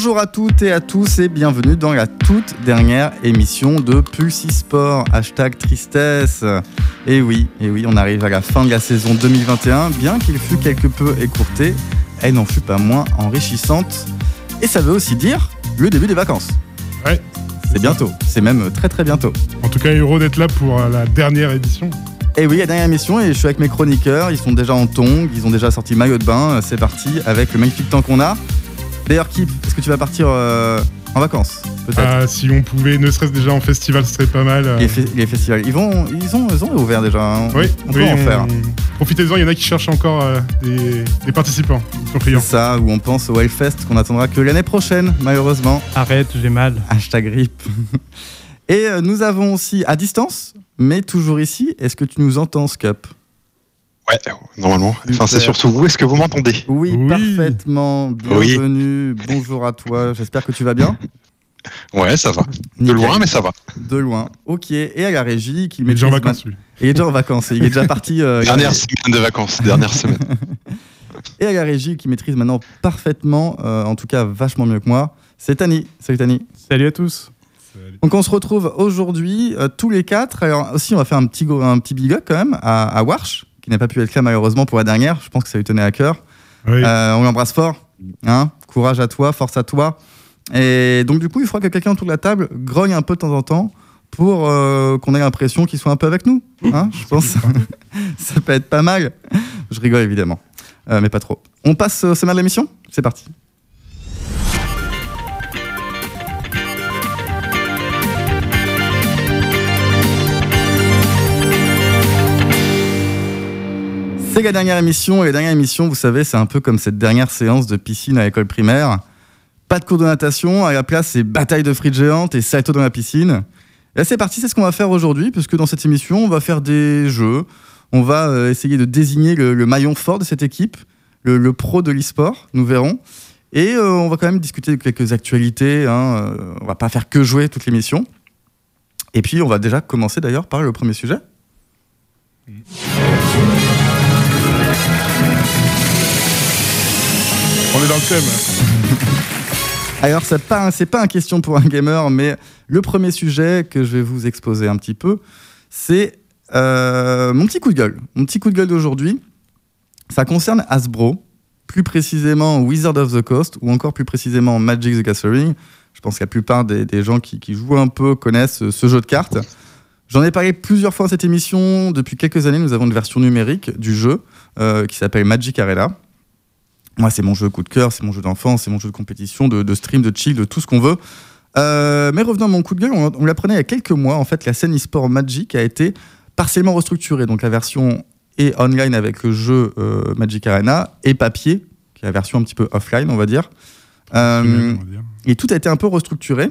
Bonjour à toutes et à tous et bienvenue dans la toute dernière émission de Pulse Sport. Hashtag tristesse. Et oui, et oui, on arrive à la fin de la saison 2021. Bien qu'il fût quelque peu écourté, elle n'en fut pas moins enrichissante. Et ça veut aussi dire le début des vacances. Ouais. C'est bientôt, c'est même très très bientôt. En tout cas, heureux d'être là pour la dernière édition. Et oui, la dernière émission, et je suis avec mes chroniqueurs, ils sont déjà en tongs, ils ont déjà sorti maillot de bain, c'est parti avec le magnifique temps qu'on a. D'ailleurs, Kip, est-ce que tu vas partir euh, en vacances Peut-être. Ah, si on pouvait, ne serait-ce déjà en festival, ce serait pas mal. euh. les, fe- les festivals, ils vont, ils ont, ils ont ouvert déjà. hein. Oui, on peut oui, en faire. Profitez-en, il y en a qui cherchent encore euh, des, des participants. Friands. ça, où on pense au Hellfest qu'on attendra que l'année prochaine, malheureusement. Arrête, j'ai mal. Hashtag RIP. Et euh, nous avons aussi à distance, mais toujours ici, est-ce que tu nous entends, Scup? Ouais, normalement. Enfin, c'est surtout vous. Est-ce que vous m'entendez oui, Oui. parfaitement. Oui. Bienvenue. Bonjour à toi. J'espère que tu vas bien. Ouais, ça va. De Nickel. loin, mais ça va. De loin. Ok. Et à la régie, qui Il est déjà en vacances, lui. ma- Il est déjà en vacances. Il est déjà parti. euh, Dernière semaine de vacances. Dernière semaine. Et à la régie, qui maîtrise maintenant parfaitement, euh, en tout cas vachement mieux que moi, c'est Tani. Salut Tani. Salut à tous. Donc on se retrouve aujourd'hui euh, tous les quatre. Alors aussi, on va faire un petit, un petit big up quand même à, à Warsh, qui n'a pas pu être là malheureusement pour la dernière. Je pense que ça lui tenait à cœur. Oui. Euh, on l'embrasse fort. Hein Courage à toi, force à toi. Et donc du coup, il faudra que quelqu'un autour de la table grogne un peu de temps en temps pour euh, qu'on ait l'impression qu'il soit un peu avec nous. Hein Je pense que ça peut être pas mal. Je rigole évidemment, Euh, mais pas trop. On passe au sommaire de l'émission? C'est parti. C'est la dernière émission, et la dernière émission, vous savez, c'est un peu comme cette dernière séance de piscine à l'école primaire. Pas de cours de natation, à la place, c'est bataille de frites géantes et salto dans la piscine. Et c'est parti, c'est ce qu'on va faire aujourd'hui, puisque dans cette émission, on va faire des jeux. On va euh, essayer de désigner le, maillon fort de cette équipe, le, le pro de l'e-sport, nous verrons. Et euh, on va quand même discuter de quelques actualités. Hein, euh, on va pas faire que jouer toute l'émission. Et puis, on va déjà commencer d'ailleurs par le premier sujet. On est dans le thème. Alors, c'est pas, c'est pas une question pour un gamer, mais le premier sujet que je vais vous exposer un petit peu, c'est euh, mon petit coup de gueule. Mon petit coup de gueule d'aujourd'hui, ça concerne Hasbro, plus précisément Wizard of the Coast, ou encore plus précisément Magic the Gathering. Je pense que la plupart des, gens qui, jouent un peu connaissent ce, jeu de cartes. J'en ai parlé plusieurs fois dans cette émission. Depuis quelques années, nous avons une version numérique du jeu euh, qui s'appelle Magic Arena. Moi, c'est mon jeu coup de cœur, c'est mon jeu d'enfance, c'est mon jeu de compétition, de, de stream, de chill, de tout ce qu'on veut. Euh, mais revenons à mon coup de gueule, on, on l'apprenait il y a quelques mois. En fait, la scène e-sport Magic a été partiellement restructurée. Donc la version est online avec le jeu euh, Magic Arena et papier, qui est la version un petit peu offline, on va dire. Euh, On va dire. et tout a été un peu restructuré.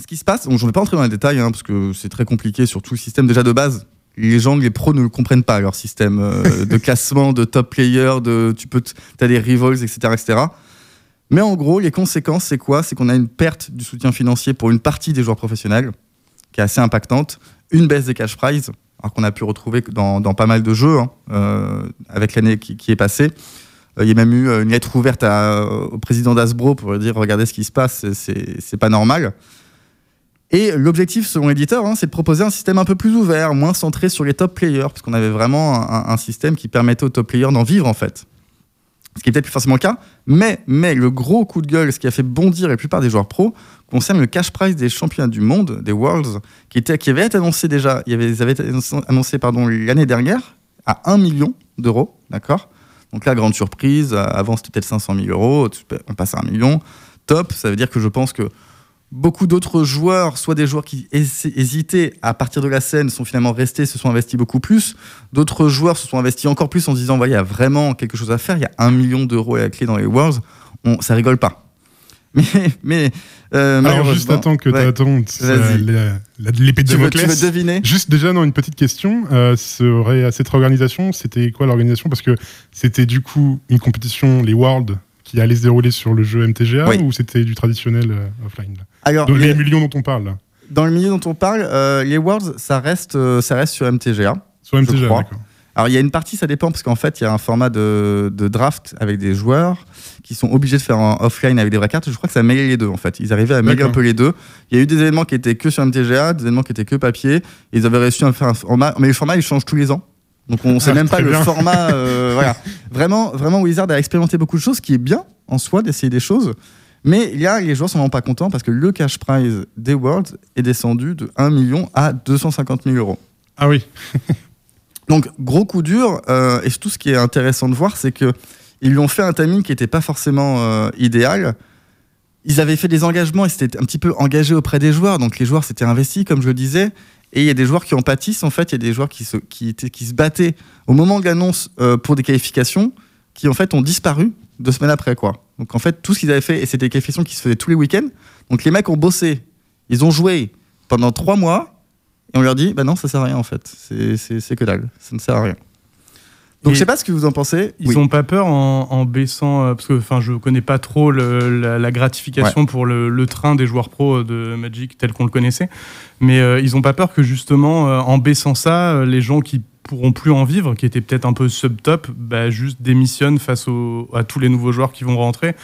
Ce qui se passe, je ne vais pas entrer dans les détails hein, parce que c'est très compliqué, surtout le système déjà de base. Les gens, les pros ne le comprennent pas, leur système euh, de classement, de top player, de, tu peux, as des rivals, etc., etc. Mais en gros, les conséquences, c'est quoi? C'est qu'on a une perte du soutien financier pour une partie des joueurs professionnels, qui est assez impactante, une baisse des cash prizes, alors qu'on a pu retrouver dans, dans pas mal de jeux hein, euh, avec l'année qui, qui est passée. Euh, Il y a même eu une lettre ouverte à- au président d'Asbro pour lui dire regardez ce qui se passe, c'est pas normal. Et l'objectif, selon l'éditeur, hein, c'est de proposer un système un peu plus ouvert, moins centré sur les top players, parce qu'on avait vraiment un, système qui permettait aux top players d'en vivre en fait. Ce qui est peut-être plus forcément le cas, mais, mais le gros coup de gueule, ce qui a fait bondir la plupart des joueurs pros, concerne le cash prize des championnats du monde, des Worlds, qui, était, qui avait été annoncé déjà, il avait, été annoncé l'année dernière à 1 million d'euros, d'accord? Donc là, grande surprise, euh, avant c'était peut-être 500 000 euros, on passe à 1 million, top, ça veut dire que je pense que beaucoup d'autres joueurs, soit des joueurs qui hési- hésitaient à partir de la scène, sont finalement restés, se sont investis beaucoup plus. D'autres joueurs se sont investis encore plus en se disant, il y a vraiment quelque chose à faire, il y a un million d'euros à la clé dans les Worlds, on, ça rigole pas. Mais, mais euh, Alors, juste attends que Ouais. la- l'épée de tu, veux, tu Damoclès. veux deviner Juste déjà, non, une petite question. Euh, serait, cette organisation, c'était quoi l'organisation? Parce que c'était du coup une compétition, les Worlds, qui allait se dérouler sur le jeu MTGA Oui. ou c'était du traditionnel euh, offline Alors, les- les millions dont on parle dans le milieu dont on parle, euh, les Worlds, ça reste, euh, ça reste sur MTGA. Sur MTGA, d'accord. Alors il y a une partie, ça dépend, parce qu'en fait, il y a un format de, de draft avec des joueurs qui sont obligés de faire en offline avec des vraies cartes. Je crois que ça mêlait les deux, en fait. Ils arrivaient à mêler un peu les deux. Il y a eu des événements qui étaient que sur MTGA, des événements qui étaient que papier. Ils avaient réussi à faire un format, mais le format, il change tous les ans. Donc on sait Ah, même pas le format. euh, voilà. Vraiment, vraiment, Wizard a expérimenté beaucoup de choses, ce qui est bien en soi d'essayer des choses. Mais il y a, les joueurs sont vraiment pas contents parce que le cash prize des Worlds est descendu de 1 million à 250 000 euros. Ah oui. Donc gros coup dur. euh, et surtout, ce qui est intéressant de voir, c'est que ils lui ont fait un timing qui n'était pas forcément euh, idéal. Ils avaient fait des engagements, ils s'étaient un petit peu engagés auprès des joueurs, donc les joueurs s'étaient investis, comme je le disais. Et il y a des joueurs qui en pâtissent, en fait, il y a des joueurs qui se, qui étaient, qui se battaient au moment de l'annonce euh, pour des qualifications, qui en fait ont disparu deux semaines après, quoi. Donc en fait, tout ce qu'ils avaient fait, et c'était des qualifications qui se faisaient tous les week-ends. Donc les mecs ont bossé, ils ont joué pendant trois mois, et on leur dit, bah non, ça sert à rien en fait. C'est- que dalle, ça ne sert à rien. Donc Et je sais pas ce que vous en pensez. Ils Oui. ont pas peur en, en baissant, euh, parce que enfin, je connais pas trop le- la, la gratification pour le, le train des joueurs pro de Magic tel qu'on le connaissait, mais euh, ils ont pas peur que justement euh, en baissant ça, euh, les gens qui pourront plus en vivre, qui étaient peut-être un peu sub-top, bah, juste démissionnent face à tous les nouveaux joueurs qui vont rentrer.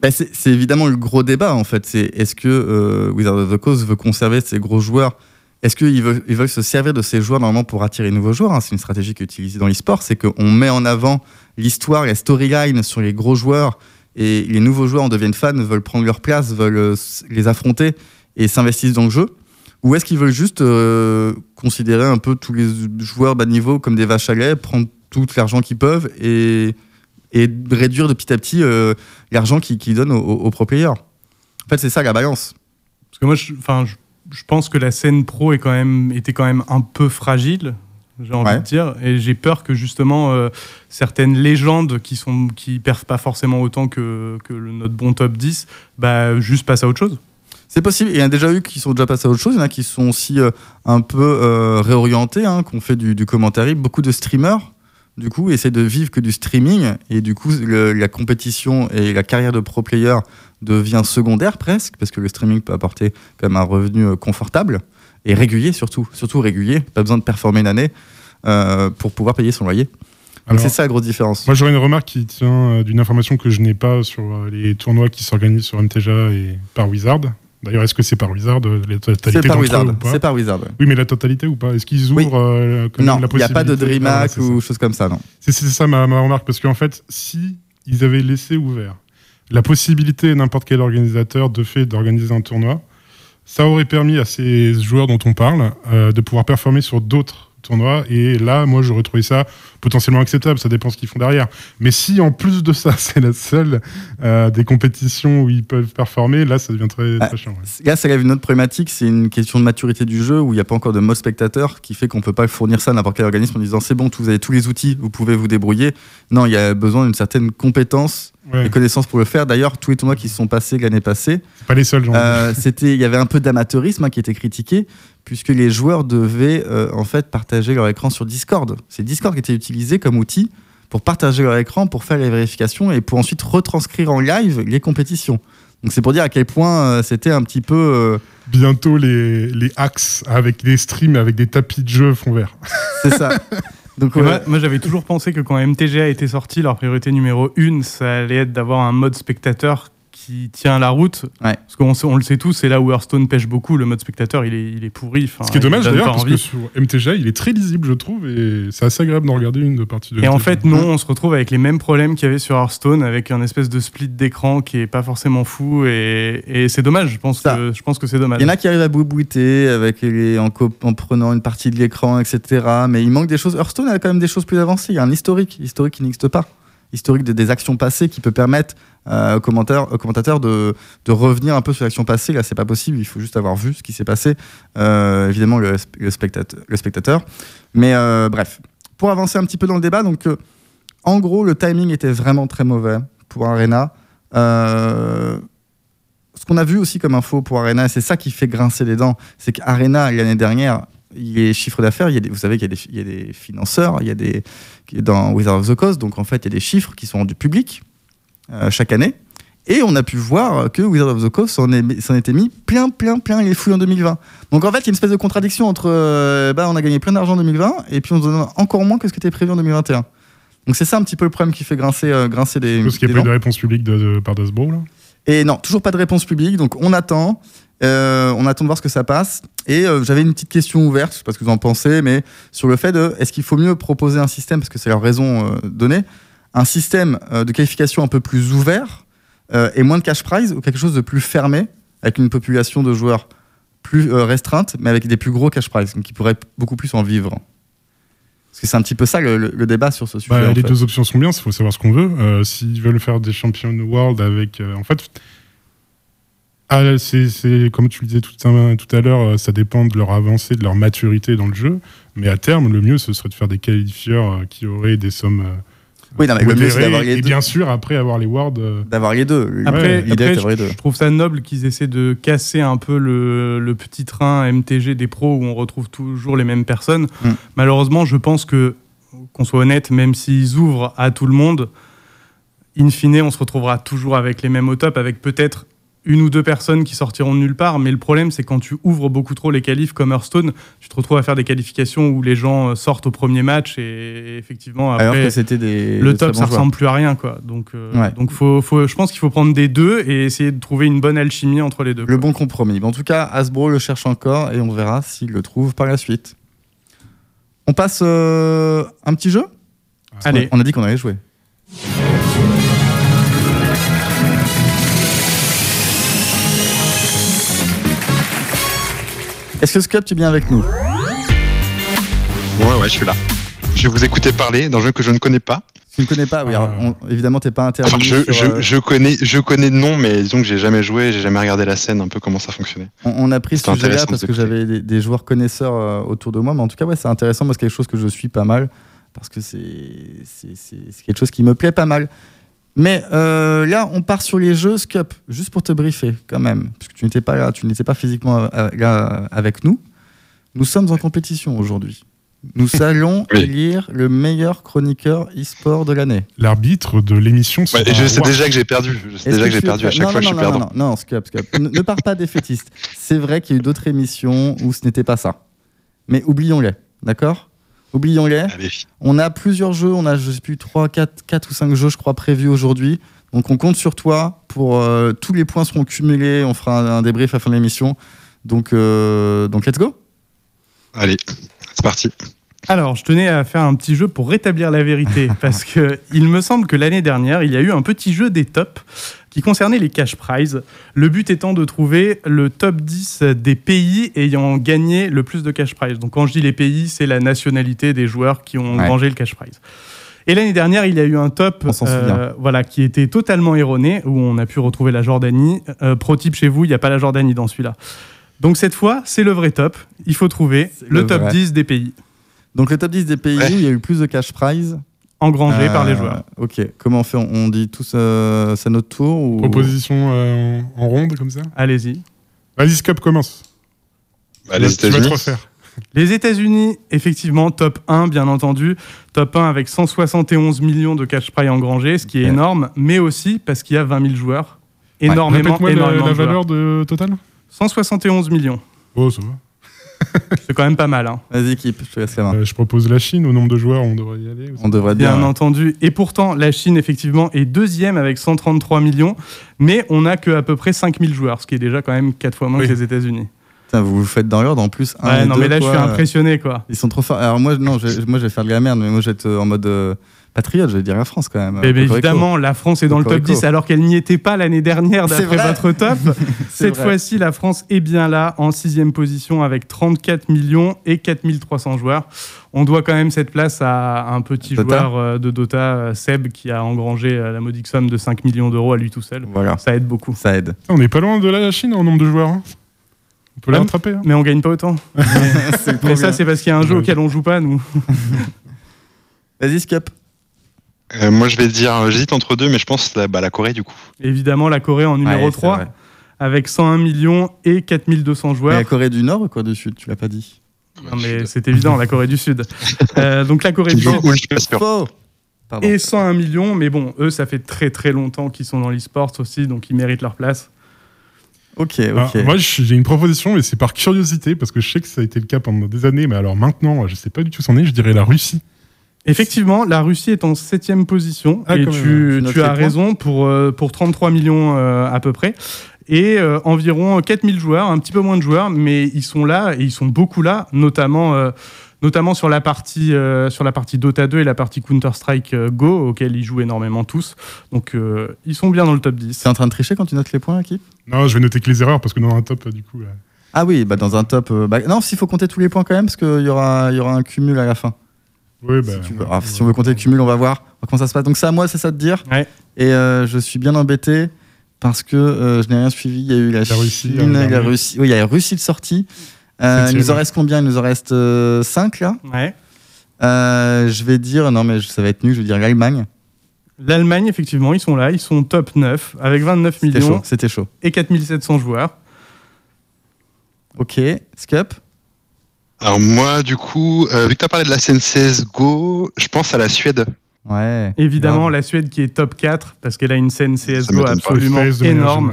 Bah, c'est évidemment le gros débat en fait. C'est est-ce que euh, Wizard of the Coast veut conserver ses gros joueurs? Est-ce qu'ils veulent, ils veulent se servir de ces joueurs normalement pour attirer nouveaux joueurs hein? C'est une stratégie qui est utilisée dans l'e-sport, c'est qu'on met en avant l'histoire, la storyline sur les gros joueurs et les nouveaux joueurs en deviennent fans, veulent prendre leur place, veulent euh, les affronter et s'investissent dans le jeu Ou est-ce qu'ils veulent juste euh, considérer un peu tous les joueurs bas de niveau comme des vaches à lait, prendre tout l'argent qu'ils peuvent et, et réduire de petit à petit euh, l'argent qu'ils donnent aux, pro players En fait, c'est ça la balance. Parce que moi, je, je, je pense que la scène pro est quand même, était quand même un peu fragile, j'ai envie Ouais. de dire, et j'ai peur que justement euh, certaines légendes qui sont qui perfent pas forcément autant que, que le- notre bon top 10, bah, juste passent à autre chose. C'est possible. Il y en a déjà eu qui sont déjà passés à autre chose. Il y en a qui sont aussi euh, un peu euh, réorientés, hein, qui ont fait du, du commentaire. Beaucoup de streamers, du coup, essaient de vivre que du streaming. Et du coup, le- la compétition et la carrière de pro player devient secondaire presque, parce que le streaming peut apporter quand même un revenu euh, confortable et régulier surtout. Surtout régulier. Pas besoin de performer une année euh, pour pouvoir payer son loyer. C'est ça la grosse différence. moi, j'aurais une remarque qui tient d'une information que je n'ai pas sur les tournois qui s'organisent sur MTGA et par Wizard. D'ailleurs, est-ce que c'est par Wizard euh, la totalité C'est par d'entre eux Wizard. ou pas C'est par Wizard. ouais. Oui, mais la totalité ou pas? Est-ce qu'ils ouvrent Oui. euh, Non, la il n'y a pas de possibilité? Ah, DreamHack ça. ou choses comme ça, non. C'est c'est ça ma, ma remarque, parce qu'en fait, si ils avaient laissé ouvert la possibilité à n'importe quel organisateur de fait d'organiser un tournoi, ça aurait permis à ces joueurs dont on parle euh, de pouvoir performer sur d'autres tournois. Et là, moi, j'aurais trouvé ça potentiellement acceptable. Ça dépend ce qu'ils font derrière. Mais si en plus de ça, c'est la seule euh, des compétitions où ils peuvent performer, là, ça devient très, Ah, très chiant. ouais. Là, ça lève une autre problématique, c'est une question de maturité du jeu où il n'y a pas encore de mode spectateur qui fait qu'on ne peut pas fournir ça à n'importe quel organisme en disant c'est bon, vous avez tous les outils, vous pouvez vous débrouiller. Non, il y a besoin d'une certaine compétence Ouais, et connaissance pour le faire. D'ailleurs, tous les tournois qui se sont passés l'année passée, c'est pas les seuls, genre. euh, c'était, il y avait un peu d'amateurisme hein, qui était critiqué puisque les joueurs devaient euh, en fait partager leur écran sur Discord. C'est Discord qui était utilisé comme outil pour partager leur écran, pour faire les vérifications et pour ensuite retranscrire en live les compétitions. Donc c'est pour dire à quel point euh, c'était un petit peu euh, Bientôt, les, les hacks avec des streams, avec des tapis de jeu fond vert. C'est ça. Donc, ouais, Moi, moi, j'avais toujours pensé que quand MTGA était sorti, leur priorité numéro une, ça allait être d'avoir un mode spectateur qui tient la route. Ouais. Parce qu'on on le sait tous, c'est là où Hearthstone pêche beaucoup. Le mode spectateur, il est, il est pourri. Ce qui est dommage d'ailleurs, parce envie. que sur MTGA, il est très lisible, je trouve, et c'est assez agréable d'en regarder une de partie de Et en fait, non, on se retrouve avec les mêmes problèmes qu'il y avait sur Hearthstone, avec un espèce de split d'écran qui est pas forcément fou, et, et c'est dommage. Je pense Ça. que je pense que c'est dommage. il y en a qui arrivent à boubouiter avec les, en, co- en prenant une partie de l'écran, etc. Mais il manque des choses. Hearthstone a quand même des choses plus avancées. Il y a un historique, historique qui n'existe pas. Historique de- des actions passées qui peut permettre euh, commentateurs de, de revenir un peu sur l'action passée. Là, c'est pas possible. Il faut juste avoir vu ce qui s'est passé. Euh, évidemment, le, spectateur, le spectateur. Mais euh, bref, pour avancer un petit peu dans le débat, donc euh, en gros, le timing était vraiment très mauvais pour Arena. Ce qu'on a vu aussi comme info pour Arena, c'est ça qui fait grincer les dents, c'est qu'Arena, l'année dernière, les chiffres d'affaires, vous savez qu'il y, a des- il y a des financeurs, il y a des, dans Wizard of the Coast, donc en fait, il y a des chiffres qui sont rendus publics euh, chaque année. Et on a pu voir que Wizard of the Coast s'en était mis plein, plein, plein les fouilles en 2020. Donc en fait, il y a une espèce de contradiction entre euh, bah, on a gagné plein d'argent en 2020 et puis on se donne encore moins que ce qui était prévu en 2021. Donc c'est ça un petit peu le problème qui fait grincer, euh, grincer des. Parce qu'il n'y a pas eu de réponse publique de, de- par Hasbro, là? Et non, toujours pas de réponse publique. Donc on attend. Euh, on attend de voir ce que ça passe. Et euh, j'avais une petite question ouverte, je sais pas ce que vous en pensez, mais sur le fait de est-ce qu'il faut mieux proposer un système, parce que c'est leur raison euh, donnée, un système de qualification un peu plus ouvert et moins de cash prize ou quelque chose de plus fermé avec une population de joueurs plus restreinte, mais avec des plus gros cash prize, donc qui pourraient beaucoup plus en vivre? Parce que c'est un petit peu ça le, débat sur ce sujet. Bah, les fait. deux options sont bien, il faut savoir ce qu'on veut. S'ils veulent faire des champions world avec. en fait, ah, c'est comme tu le disais tout à, tout à l'heure, euh, ça dépend de leur avancée, de leur maturité dans le jeu. Mais à terme, le mieux, ce serait de faire des qualifieurs euh, qui auraient des sommes. euh, Oui, non, mais le mieux, c'est modérées. d'avoir les Et deux. bien sûr, après avoir les wards. D'avoir les deux. Après, L'idée, après, c'est d'avoir les je, deux. je trouve ça noble qu'ils essaient de casser un peu le, le petit train MTG des pros où on retrouve toujours les mêmes personnes. Mm. Malheureusement, je pense que, qu'on soit honnête, même s'ils ouvrent à tout le monde, in fine, on se retrouvera toujours avec les mêmes au top, avec peut-être une ou deux personnes qui sortiront de nulle part. Mais le problème, c'est quand tu ouvres beaucoup trop les qualifs comme Hearthstone, tu te retrouves à faire des qualifications où les gens euh, sortent au premier match et, effectivement, Alors après, que c'était des. le top, ça ressemble plus à rien, quoi. Donc, euh, Ouais. donc faut, faut, je pense qu'il faut prendre des deux et essayer de trouver une bonne alchimie entre les deux. Le quoi. bon compromis. Mais en tout cas, Hasbro le cherche encore et on verra s'il le trouve par la suite. On passe euh, un petit jeu? Allez. On a dit qu'on allait jouer. Est-ce que Scop, tu es bien avec nous Ouais, ouais, je suis là. Je vais vous écouter parler d'un jeu que je ne connais pas. Tu ne connais pas Oui, alors, on- évidemment, tu n'es pas Enfin, intervenu. je, sur, je, euh, je connais, je connais de nom, mais disons que j'ai jamais joué, j'ai jamais regardé la scène, un peu comment ça fonctionnait. On, on a pris ce C'est sujet-là intéressant parce que j'avais des, des joueurs connaisseurs euh, autour de moi, mais en tout cas, ouais, c'est intéressant. Moi, c'est quelque chose que je suis pas mal parce que c'est c'est- c'est- c'est quelque chose qui me plaît pas mal. Mais euh, là, on part sur les jeux Scup, juste pour te briefer quand même, parce que tu n'étais pas là, tu n'étais pas physiquement euh, là avec nous. Nous sommes en compétition aujourd'hui. Nous allons Oui. élire le meilleur chroniqueur e-sport de l'année. L'arbitre de l'émission Ouais, je sais déjà que j'ai perdu. Je sais déjà que, j'ai perdu. À chaque non, fois, non, je suis non, perdant. Non, non, non, Scup, Scup. ne, ne pars pas défaitiste. C'est vrai qu'il y a eu d'autres émissions où ce n'était pas ça. Mais oublions-les, d'accord? Oublions-les. On a plusieurs jeux, on a, je sais plus, 3, 4, 4 ou 5 jeux, je crois, prévus aujourd'hui. Donc on compte sur toi pour. euh, tous les points seront cumulés, on fera un, un débrief à la fin de l'émission. Donc, euh, donc let's go Allez, c'est parti. Alors, je tenais à faire un petit jeu pour rétablir la vérité, parce que il me semble que l'année dernière, il y a eu un petit jeu des tops qui concernait les cash prizes. Le but étant de trouver le top 10 des pays ayant gagné le plus de cash prize. Donc, quand je dis les pays, c'est la nationalité des joueurs qui ont Ouais. rangé le cash prize. Et l'année dernière, il y a eu un top souvient. voilà, qui était totalement erroné, où on a pu retrouver la Jordanie. Euh, pro type chez vous, il n'y a pas la Jordanie dans celui-là. Donc cette fois, c'est le vrai top. Il faut trouver le, le top vrai. 10 des pays, Donc le top 10 des pays Ouais. où il y a eu plus de cash prize. Engrangés par les Euh, joueurs. Ok, comment on fait? On dit tous euh, c'est à notre tour ou... Proposition euh, en, ronde, comme ça? Allez-y. Vas-y, Scop, commence. Bah, les États-Unis. refaire. Les États-Unis, effectivement, top 1, bien entendu. Top 1 avec 171 millions de cash prize engrangés, ce qui est énorme, mais aussi parce qu'il y a 20 000 joueurs. Énormément, la, énormément la joueurs. valeur de total? 171 millions. Oh, ça va. C'est quand même pas mal. hein. Vas-y, équipe, je te laisse la main. Euh, je propose la Chine, au nombre de joueurs, on devrait y aller. On devrait Bien bien. entendu. Et pourtant, la Chine, effectivement, est deuxième avec 133 millions, mais on n'a que à peu près 5000 joueurs, ce qui est déjà quand même 4 fois moins Oui. que les États-Unis. Vous vous faites dans l'ordre en plus. un Ouais, et non, deux, mais là, je suis impressionné, quoi. Ils sont trop forts. Alors moi, non, je, moi je vais faire de la merde, mais moi je vais être euh, en mode euh, patriote, je vais dire la France quand même. Bien, évidemment, la France est dans le top Cocorico. 10 alors qu'elle n'y était pas l'année dernière C'est d'après vrai. votre top. Cette fois-ci, la France est bien là, en sixième position avec 34 millions et 4300 joueurs. On doit quand même cette place à un petit Dota. joueur euh, de Dota, euh, Seb, qui a engrangé euh, la modique somme de 5 millions d'euros à lui tout seul. Voilà, Ça aide beaucoup. ça aide. On n'est pas loin de la Chine en nombre de joueurs. hein. On peut la Ouais. rattraper. hein. Mais on gagne pas autant. Mais ça, c'est parce qu'il y a un jeu Ouais. auquel on joue pas, nous. Vas-y, Scup. Euh, moi, je vais dire, euh, j'hésite entre deux, mais je pense la, bah, la Corée du coup. Évidemment, la Corée en numéro Ouais, c'est 3, vrai. avec 101 millions et 4200 Mais joueurs. la Corée du Nord ou Corée du Sud? Tu l'as pas dit. Non, mais c'est évident, la Corée du Sud. Euh, donc la Corée du Sud, Pardon. et 101 millions. Mais bon, eux, ça fait très très longtemps qu'ils sont dans l'e-sport aussi, donc ils méritent leur place. Ok, Alors, ok. moi, j'ai une proposition, mais c'est par curiosité, parce que je sais que ça a été le cas pendant des années, mais alors maintenant, je sais pas du tout où c'en est, je dirais la Russie. Effectivement, la Russie est en septième position Ah, et tu, tu notes tu as raison pour, euh, pour 33 millions euh, à peu près et euh, environ 4000 joueurs, un petit peu moins de joueurs, mais ils sont là et ils sont beaucoup là, notamment, euh, notamment sur, la partie, euh, sur la partie Dota 2 et la partie Counter-Strike Go, auxquels ils jouent énormément tous. Donc euh, ils sont bien dans le top 10. T'es en train de tricher quand tu notes les points, équipe Non, je vais noter que les erreurs, parce que dans un top, du coup. là. Ah oui, bah dans un top. bah, non, s'il faut compter tous les points quand même, parce qu'il y aura, il y aura un cumul à la fin. Oui, bah. si, tu veux. Ah, si on veut compter le cumul, on va voir comment ça se passe. Donc, c'est à moi, c'est ça de dire. Ouais. Et euh, je suis bien embêté parce que euh, je n'ai rien suivi. Il y a eu la, La Russie, Chine, l'an la. Russie. Oui, il y a la Russie de sortie. Euh, il nous en reste combien? Il nous en reste 5 là. Ouais. Je vais dire, non mais ça va être nul, je vais dire l'Allemagne. L'Allemagne, effectivement, ils sont là, ils sont top 9 avec 29 C'était chaud, millions c'était chaud. et 4700 joueurs. Ok, Scup? Alors moi, du coup, euh, vu que tu as parlé de la scène CSGO, je pense à la Suède. Ouais. Évidemment, la Suède qui est top 4 parce qu'elle a une scène CSGO absolument énorme.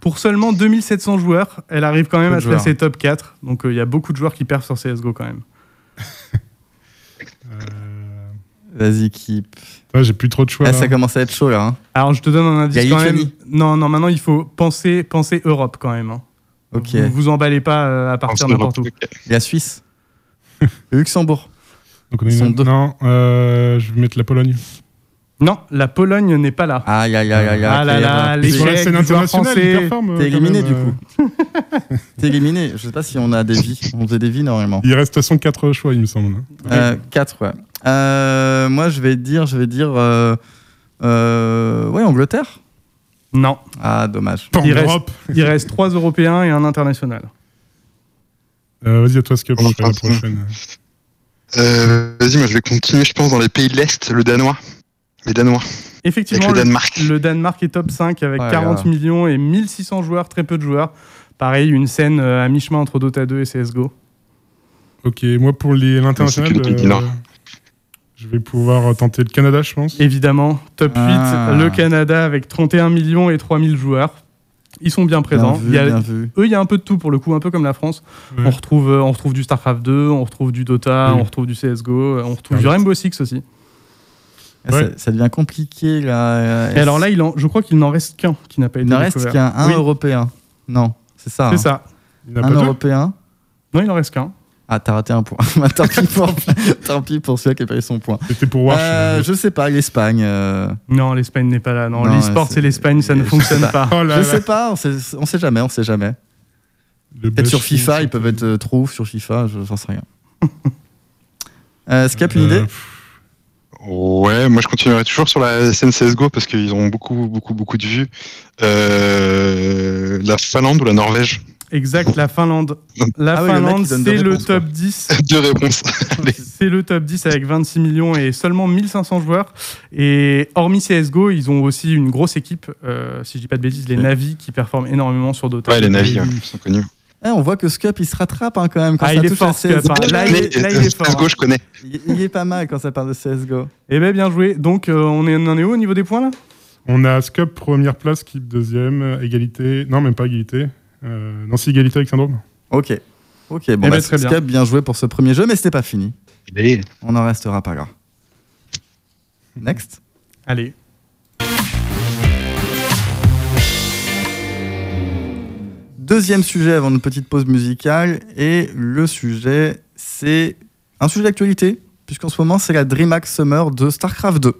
Pour seulement 2700 joueurs, elle arrive quand même à se classer top 4. Donc euh, il y a beaucoup de joueurs qui perdent sur CSGO quand même. euh, Vas-y, keep. ouais, J'ai plus trop de choix. Ah, là. ça commence à être chaud là. hein. Alors je te donne un indice Il y a quand même. Non, non, maintenant il faut penser, penser Europe quand même. hein. Ok. Vous vous emballez pas à partir n'importe où. Europe, ok. Il y a Suisse. Le Luxembourg. Donc on Ils une- deux. Non, euh, je vais mettre la Pologne. Non, la Pologne n'est pas là. Aïe, aïe, aïe, aïe. Ah là là, les Sur la scène internationale, français. ils performent. T'es éliminé même, du euh. coup. T'es éliminé. Je sais pas si on a des vies. On faisait des vies normalement. Il reste de toute façon 4 choix, il me semble. Euh, 4, ouais. Euh, moi, je vais dire, je vais dire, euh, euh, ouais, Angleterre. Non, Ah, dommage. Il reste- il reste 3 Européens et un international. Euh, Vas-y, à toi, Skip, je la prochaine. Euh, Vas-y, moi je vais continuer, je pense, dans les pays de l'Est, le Danois. Les Danois, Effectivement, le le, Danemark. le Danemark est top 5 avec Ah, 40 là. millions et 1600 joueurs, très peu de joueurs. Pareil, une scène euh, à mi-chemin entre Dota 2 et CSGO. Ok, moi pour les- l'international, euh, je vais pouvoir tenter le Canada, je pense. Évidemment, top 8, Ah. le Canada avec 31 millions et 3000 joueurs. Ils sont bien présents. Bien vu, Il y a- bien vu. eux, il y a un peu de tout pour le coup, un peu comme la France. On, retrouve, euh, on retrouve du StarCraft 2, on retrouve du Dota, Oui. on retrouve du CSGO, euh, on retrouve Ah, du. Rainbow Six aussi. Ah, Ouais. Ça, ça devient compliqué là. Et alors là, il en- je crois qu'il n'en reste qu'un qui n'a pas été il ne reste qu'un un Oui. européen. Non, c'est ça. C'est hein. ça. Il n'y en a Un pas deux européen. Non, il n'en reste qu'un. Ah, t'as raté un point. Bah, tant, pis pour, tant pis pour celui qui a payé son point. C'était pour Warsh. Euh, je sais pas, l'Espagne. euh, Non, l'Espagne n'est pas là. Non, Non, l'e-sport, c'est- l'Espagne, ça ne je fonctionne sais pas. Oh là je là, sais pas, on sait, on sait jamais, on sait jamais. le Peut-être sur FIFA, ils peuvent être euh, trop ouf sur FIFA, je- j'en sais rien. euh, Scap, une Euh, idée Ouais, moi je continuerai toujours sur la scène CSGO parce qu'ils ont beaucoup, beaucoup, beaucoup de vues. Euh, la Finlande ou la Norvège? Exact, la Finlande. La Ah Finlande, c'est le réponses, top 10. Deux réponses. C'est le top 10 avec 26 millions et seulement 1500 joueurs. Et hormis CSGO, ils ont aussi une grosse équipe, euh, si je dis pas de bêtises, les. Navi qui performent énormément sur Dota. Ouais, les navires, ils sont connus. Eh, On voit que Scap, il se rattrape hein, quand même. Quand Ah, ça il est touche fort, à CSGO. hein. Là, il est- là, il est fort, CSGO, hein. je connais. Il, il est pas mal quand ça parle de CSGO. Eh bien, bien joué. Donc, euh, on, est, on en est où au niveau des points là? On a Scup première place, Keep deuxième, égalité. Non, même pas égalité. Euh, non, c'est égalité avec Syndrome. Ok. Ok, bon, Eh bah, ben, très bien. Bien joué pour ce premier jeu, mais c'était pas fini. Allez. On n'en restera pas là. Next. Allez. Deuxième sujet avant une petite pause musicale. Et le sujet, c'est un sujet d'actualité, puisqu'en ce moment, c'est la DreamHack Summer de StarCraft 2.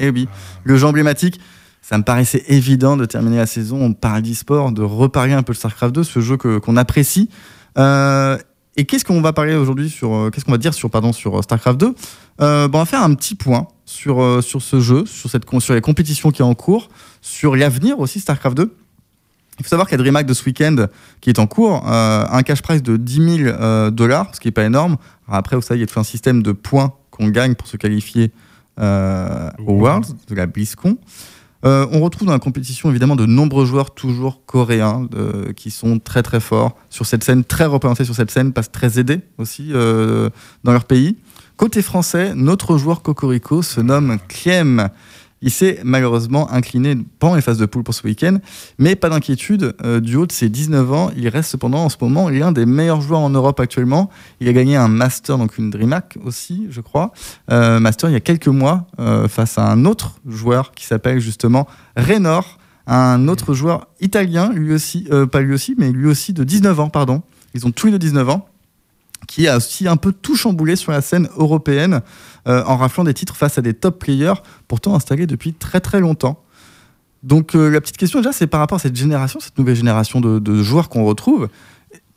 Et oui, le jeu emblématique. Ça me paraissait évident de terminer la saison, on parle d'e-sport, de reparler un peu de StarCraft 2, ce jeu qu'on apprécie. Euh, et qu'est-ce qu'on va parler aujourd'hui sur, euh, qu'est-ce qu'on va dire sur, pardon, sur euh, StarCraft 2 Euh, bon, On va faire un petit point sur, sur ce jeu, sur, cette, sur les compétitions qui est en cours, sur l'avenir aussi StarCraft 2. Il faut savoir qu'il y a DreamHack de ce week-end qui est en cours, euh, un cash prize de 10 000 euh, dollars, ce qui n'est pas énorme. Alors après, vous savez, il y a tout un système de points qu'on gagne pour se qualifier euh, au Worlds, de la BlizzCon. Euh, on retrouve dans la compétition évidemment de nombreux joueurs toujours coréens euh, qui sont très très forts sur cette scène, très représentés sur cette scène, parce très aidés aussi euh, dans leur pays. Côté français, notre joueur Cocorico se nomme Clem. Il s'est malheureusement incliné pendant les phases de poule pour ce week-end, mais pas d'inquiétude, euh, du haut de ses 19 ans, il reste cependant en ce moment l'un des meilleurs joueurs en Europe actuellement. Il a gagné un Master, donc une DreamHack aussi, je crois, euh, Master il y a quelques mois, euh, face à un autre joueur qui s'appelle justement Raynor, un autre joueur italien, lui aussi, pas lui aussi, mais lui aussi de 19 ans, pardon. Ils ont tous les deux 19 ans qui a aussi un peu tout chamboulé sur la scène européenne euh, en raflant des titres face à des top players pourtant installés depuis très très longtemps. Donc euh, la petite question déjà c'est par rapport à cette génération, cette nouvelle génération de, joueurs qu'on retrouve.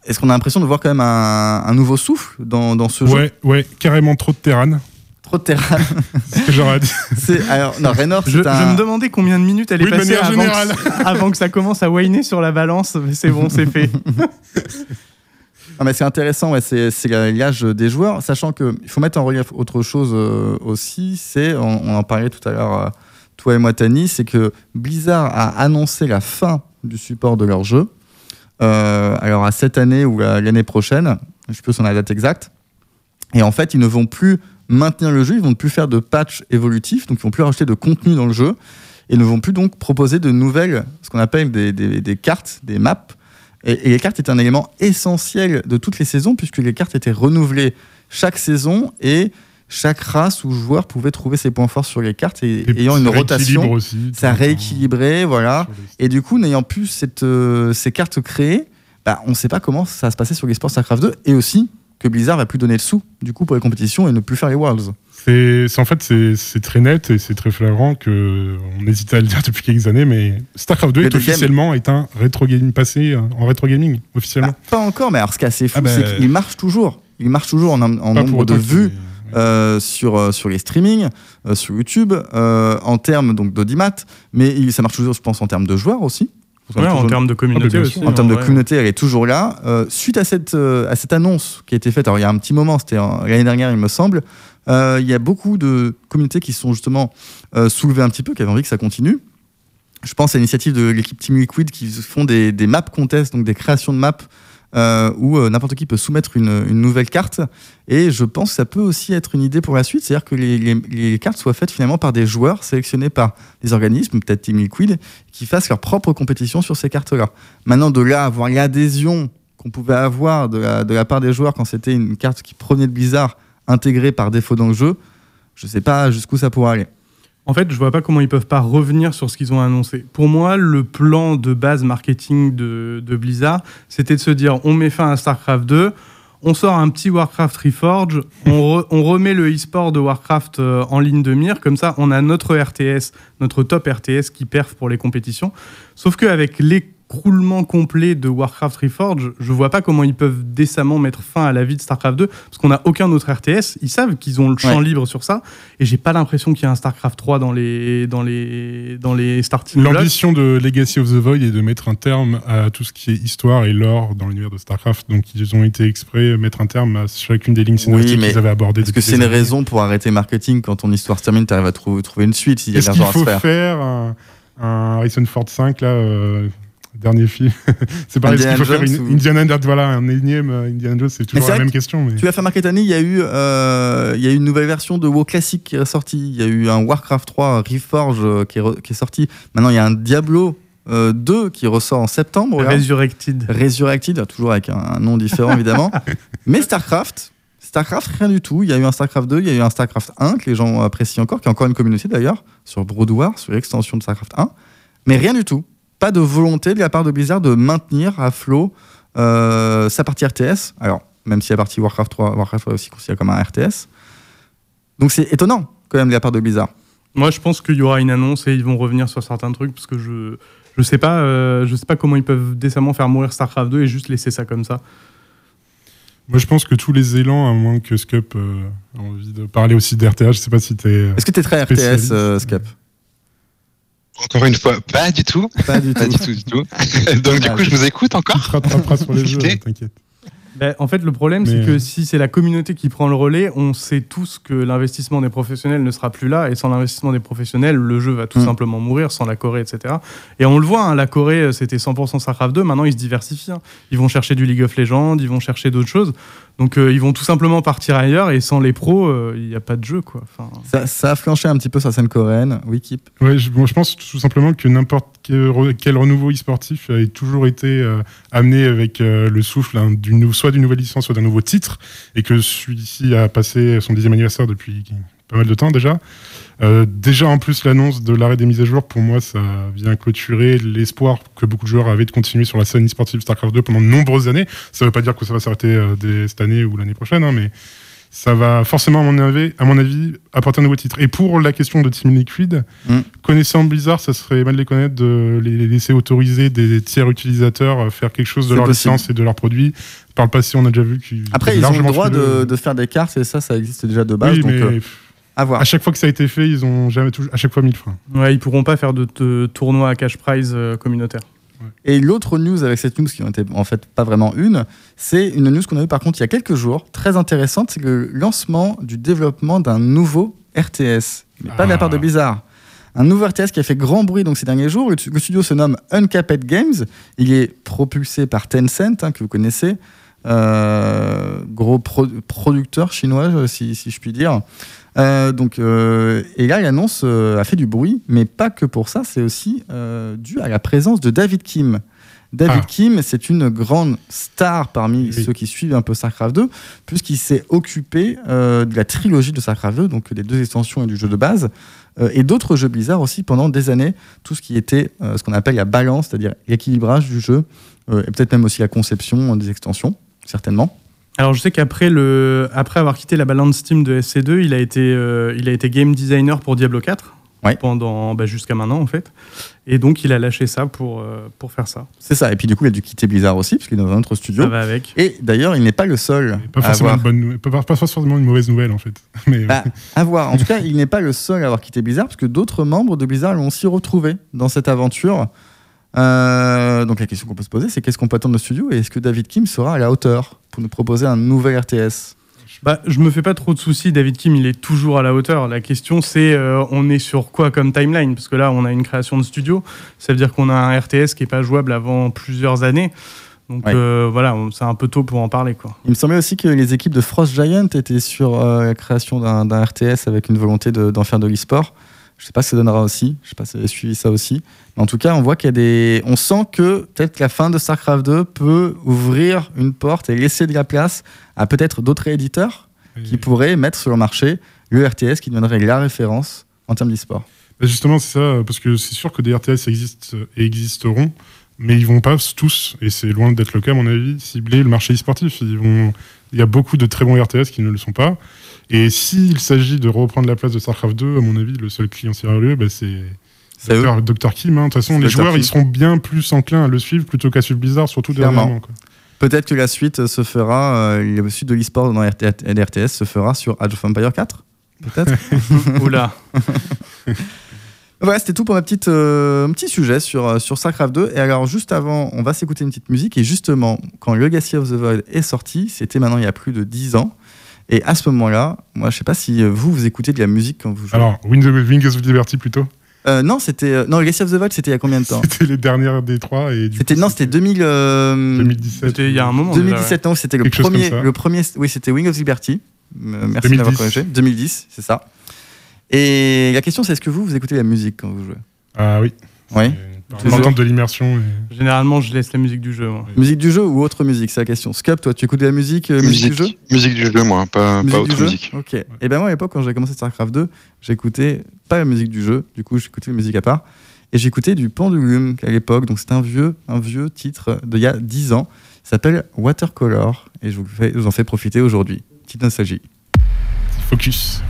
Est-ce qu'on a l'impression de voir quand même un, nouveau souffle dans, dans ce ouais, jeu? Ouais, carrément trop de terrain. Trop de terrain. c'est ce que j'aurais dit. Alors, non, Raynor, je, je, me demandais combien de minutes elle est passée avant que, avant que, ça commence à whiner sur la balance. Mais c'est bon, c'est fait. mais c'est intéressant, ouais, c'est l'âge des joueurs, sachant qu'il faut mettre en relief autre chose euh, aussi, c'est, on, en parlait tout à l'heure, euh, toi et moi, Tani, c'est que Blizzard a annoncé la fin du support de leur jeu. Euh, alors à cette année ou l'année prochaine, je sais plus son la date exacte. Et en fait, ils ne vont plus maintenir le jeu, ils vont plus faire de patch évolutifs, donc ils vont plus rajouter de contenu dans le jeu, et ne vont plus donc proposer de nouvelles, ce qu'on appelle des, cartes, des maps, et, les cartes étaient un élément essentiel de toutes les saisons, puisque les cartes étaient renouvelées chaque saison et chaque race ou joueur pouvait trouver ses points forts sur les cartes et, ayant une rotation, aussi, ça rééquilibrait, voilà. Et du coup, n'ayant plus cette, euh, ces cartes créées, bah, on ne sait pas comment ça va se passer sur les sports StarCraft 2 et aussi que Blizzard va plus donner le sou du coup pour les compétitions et ne plus faire les Worlds. C'est en fait c'est très net et c'est très flagrant que on hésitait à le dire depuis quelques années, mais Starcraft 2 est officiellement est un rétro gaming passé euh, en rétro gaming officiellement. Bah, pas encore, mais alors ce qui est assez fou, ah c'est bah, qu'il marche toujours. Il marche toujours en, en nombre de vues. Euh, sur, euh, sur les streamings, sur YouTube, en termes donc d'audimat, mais ça marche toujours, je pense, en termes de joueurs aussi. en termes de communauté ah, aussi. En termes de communauté, elle est toujours là. suite à cette, à cette annonce qui a été faite, alors il y a un petit moment, c'était l'année dernière, il me semble, euh, il y a beaucoup de communautés qui sont justement euh, soulevées un petit peu, qui avaient envie que ça continue. Je pense à l'initiative de l'équipe Team Liquid qui font des, des map contests, donc des créations de maps euh, où n'importe qui peut soumettre une, nouvelle carte. Et je pense que ça peut aussi être une idée pour la suite, c'est-à-dire que les, cartes soient faites finalement par des joueurs sélectionnés par des organismes, peut-être Team Liquid, qui fassent leur propre compétition sur ces cartes-là. Maintenant, de là avoir l'adhésion qu'on pouvait avoir de la, part des joueurs quand c'était une carte qui provenait de Blizzard intégré par défaut dans le jeu, je sais pas jusqu'où ça pourra aller. En fait, je vois pas comment ils peuvent pas revenir sur ce qu'ils ont annoncé. Pour moi, le plan de base marketing de, Blizzard, c'était de se dire on met fin à StarCraft 2, on sort un petit Warcraft Reforge, on, on remet le e-sport de Warcraft euh, en ligne de mire, comme ça on a notre RTS, notre top RTS qui perf pour les compétitions. Sauf qu'avec les croulement complet de Warcraft Reforged, je vois pas comment ils peuvent décemment mettre fin à la vie de StarCraft 2 parce qu'on n'a aucun autre RTS. Ils savent qu'ils ont le champ libre sur ça et j'ai pas l'impression qu'il y a un StarCraft 3 dans les dans les dans les starting. L'ambition de Legacy of the Void est de mettre un terme à tout ce qui est histoire et lore dans l'univers de StarCraft. Donc ils ont été exprès mettre un terme à chacune des lignes scénaristiques qu'ils avaient abordées. Est-ce que c'est une raison pour arrêter marketing quand ton histoire se termine, tu arrives à trouver, trouver une suite Est-ce qu'il faut faire, un, Harrison Ford 5 là euh, Dernier film. c'est pareil, ce qu'il faut faire une, Indiana Jones, voilà, un énième euh, Indiana Jones, c'est toujours la même question. Mais... Tu vas faire marquer année, il y, a eu, euh, il y a eu une nouvelle version de WoW classique qui est sortie. Il y a eu un Warcraft 3 Reforge euh, qui est, qui est sorti. Maintenant, il y a un Diablo 2 qui ressort en septembre. Resurrected. Resurrected, toujours avec un, nom différent évidemment. Mais StarCraft, StarCraft, rien du tout. Il y a eu un StarCraft 2, il y a eu un StarCraft 1 que les gens apprécient encore, qui est encore une communauté d'ailleurs, sur Brood War, sur l'extension de StarCraft 1. Mais rien du tout pas de volonté de la part de Blizzard de maintenir à flot euh, sa partie RTS. Alors, même si la partie Warcraft 3, Warcraft 3 est aussi considérée comme un RTS. Donc c'est étonnant quand même de la part de Blizzard. Moi, je pense qu'il y aura une annonce et ils vont revenir sur certains trucs parce que je je sais pas euh, je sais pas comment ils peuvent décemment faire mourir Starcraft 2 et juste laisser ça comme ça. Moi, je pense que tous les élans, à moins que Scup euh, ait envie de parler aussi d'RTH, je sais pas si tu es. Est-ce que tu es très RTS, Scup? Encore une fois, pas du tout. Pas du tout. du tout, Donc, du coup, je vous écoute encore. sur les jeux, t'inquiète. Ben, en fait, le problème, c'est que si c'est la communauté qui prend le relais, on sait tous que l'investissement des professionnels ne sera plus là. Et sans l'investissement des professionnels, le jeu va tout mm. simplement mourir, sans la Corée, etc. Et on le voit, hein, la Corée, c'était 100% StarCraft 2. Maintenant, ils se diversifient. Hein. Ils vont chercher du League of Legends, ils vont chercher d'autres choses. Donc ils vont tout simplement partir ailleurs et sans les pros, il n'y a pas de jeu. Quoi. Enfin... Ça, ça, a flanché un petit peu sur la scène coréenne. Oui, Kip ouais, je, je pense tout simplement que n'importe quel renouveau e-sportif a toujours été amené avec le souffle hein, d'une, soit d'une nouvelle licence, soit d'un nouveau titre, et que celui-ci a passé son dixième anniversaire depuis pas mal de temps déjà. Euh, déjà, en plus, l'annonce de l'arrêt des mises à jour, pour moi, ça vient clôturer l'espoir que beaucoup de joueurs avaient de continuer sur la scène e-sportive StarCraft 2 pendant de nombreuses années. Ça ne veut pas dire que ça va s'arrêter euh, cette année ou l'année prochaine, hein, mais ça va forcément, à mon, avis, à mon avis, apporter un nouveau titre. Et pour la question de Team Liquid, mm. connaissant Blizzard, ça serait mal de les connaître de les laisser autoriser des tiers utilisateurs à faire quelque chose de leur licence et de leurs produits. Par le passé, on a déjà vu qu'ils. Après, ils ont le droit de, faire des cartes et ça, ça existe déjà de base. donc, euh, à, chaque fois que ça a été fait, ils ont jamais à chaque fois mis le frein. Ouais, ils pourront pas faire de, tournoi à cash prize euh, communautaire. Et l'autre news avec cette news qui n'était en fait pas vraiment une, c'est une news qu'on a eu par contre il y a quelques jours, très intéressante, c'est le lancement du développement d'un nouveau RTS, mais pas de la part de ah. Blizzard. Un nouveau RTS qui a fait grand bruit donc ces derniers jours. Le, studio se nomme Uncapped Games. Il est propulsé par Tencent, hein, que vous connaissez, euh, gros producteur chinois, si, si, je puis dire. Euh, donc, euh, et là, l'annonce euh, a fait du bruit, mais pas que pour ça, c'est aussi dû à la présence de David Kim. David ah. Kim, c'est une grande star parmi ceux qui suivent un peu StarCraft 2, puisqu'il s'est occupé de la trilogie de StarCraft 2, donc des deux extensions et du jeu de base, et d'autres jeux Blizzard aussi pendant des années, tout ce qui était ce qu'on appelle la balance, c'est-à-dire l'équilibrage du jeu, et peut-être même aussi la conception des extensions, certainement. Alors je sais qu'après le, après avoir quitté la balance Steam de SC2, il a été, euh, il a été game designer pour Diablo 4 pendant bah, jusqu'à maintenant en fait. Et donc il a lâché ça pour, euh, pour faire ça. C'est ça. Et puis du coup il a dû quitter Blizzard aussi parce qu'il est dans un autre studio. Ça va avec. Et d'ailleurs il n'est pas le seul. Pas forcément, une bonne, pas, forcément une mauvaise nouvelle en fait. Mais, bah, à voir. En tout cas il n'est pas le seul à avoir quitté Blizzard parce que d'autres membres de Blizzard l'ont aussi retrouvé dans cette aventure. Euh, donc la question qu'on peut se poser, c'est qu'est-ce qu'on peut attendre de studio et est-ce que David Kim sera à la hauteur pour nous proposer un nouvel RTS bah, je me fais pas trop de soucis. David Kim, il est toujours à la hauteur. La question, c'est euh, on est sur quoi comme timeline? Parce que là, on a une création de studio. Ça veut dire qu'on a un RTS qui est pas jouable avant plusieurs années. Donc euh, voilà, c'est un peu tôt pour en parler. Quoi. Il me semblait aussi que les équipes de Frost Giant étaient sur la création d'un RTS avec une volonté d'en faire de l'e-sport. Je sais pas si ça donnera aussi. Je sais pas si vous avez suivi ça aussi. Mais en tout cas, on voit qu'il y a des. On sent que peut-être la fin de StarCraft 2 peut ouvrir une porte et laisser de la place à peut-être d'autres éditeurs qui pourraient mettre sur le marché le RTS qui deviendrait la référence en termes d'e-sport. Bah, justement, c'est ça, parce que c'est sûr que des RTS existent et existeront, mais ils vont pas tous, et c'est loin d'être le cas à mon avis, cibler le marché e-sportif. Vont... Il y a beaucoup de très bons RTS qui ne le sont pas. Et s'il s'agit de reprendre la place de StarCraft 2, à mon avis, le seul client sérieux, bah, c'est Dr. Kim. Hein. De toute façon, les joueurs, ils seront bien plus enclins à le suivre plutôt qu'à suivre Blizzard, surtout dernièrement. Peut-être que la suite se fera, euh, la suite de l'e-sport dans RTS se fera sur Age of Empire 4 Peut-être Oula Voilà, c'était tout pour ma petite, euh, un petit sujet sur, euh, sur StarCraft 2. Et alors, juste avant, on va s'écouter une petite musique. Et justement, quand Legacy of the Void est sorti, c'était maintenant il y a plus de 10 ans. Et à ce moment-là, moi, je sais pas si euh, vous, vous écoutez de la musique quand vous jouez. Alors, Wings of Liberty plutôt euh, non, c'était euh, non Legacy of the Void, c'était il y a combien de temps? C'était les dernières des trois et C'était non, c'était 2000 2017. C'était il y a un moment. 2017 non, c'était le premier le premier oui, c'était Wing of Liberty. merci d'avoir corrigé. 2010, c'est ça. Et la question c'est est-ce que vous vous écoutez la musique quand vous jouez? Ah oui. Oui. L'entente de l'immersion. Généralement, je laisse la musique du jeu. Musique du jeu ou autre musique, c'est la question. Scup, toi, tu écoutes de la musique, euh, musique, du jeu? Musique du jeu, moi, pas, pas autre musique. Ok. Et eh ben moi, à l'époque, quand j'ai commencé StarCraft 2, j'écoutais pas la musique du jeu, du coup, j'écoutais la musique à part. Et j'écoutais du Pendulum à l'époque, donc c'est un vieux, un vieux titre d'il y a 10 ans. Il s'appelle Watercolor, et je vous, fais, je vous en fais profiter aujourd'hui. Petite nostalgie. Focus.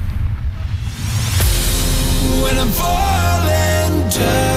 when I'm falling down.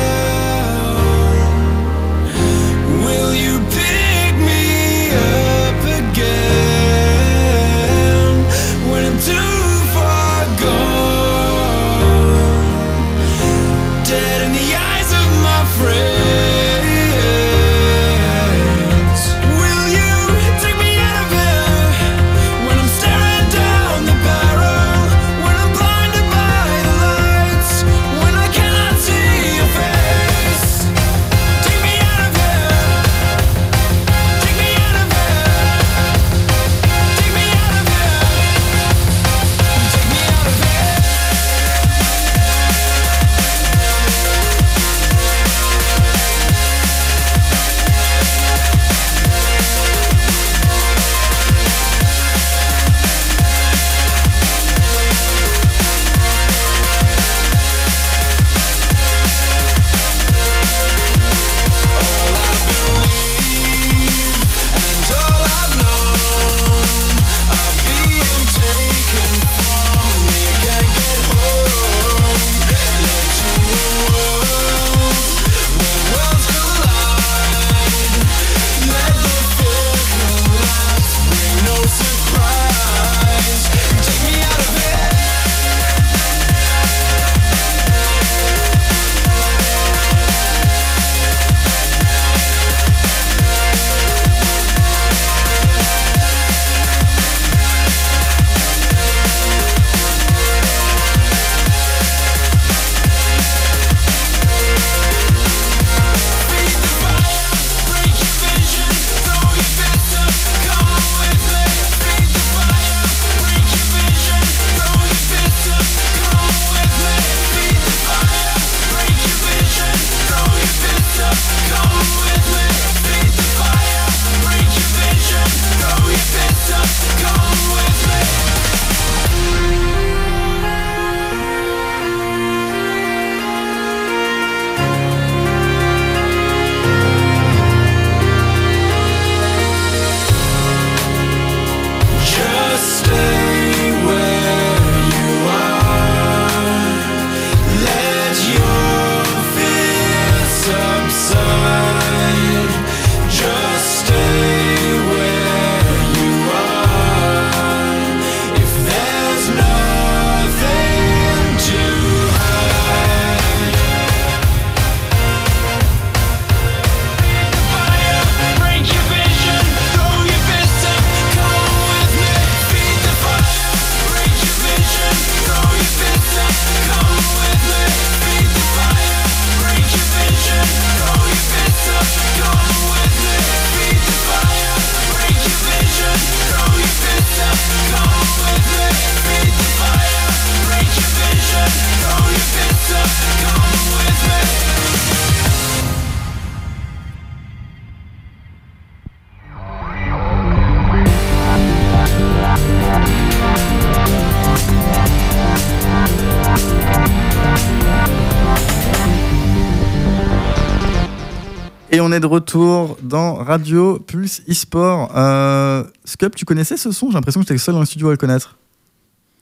On est de retour dans Radio Pulse eSport. Euh, Scup, tu connaissais ce son? J'ai l'impression que j'étais le seul dans le studio à le connaître.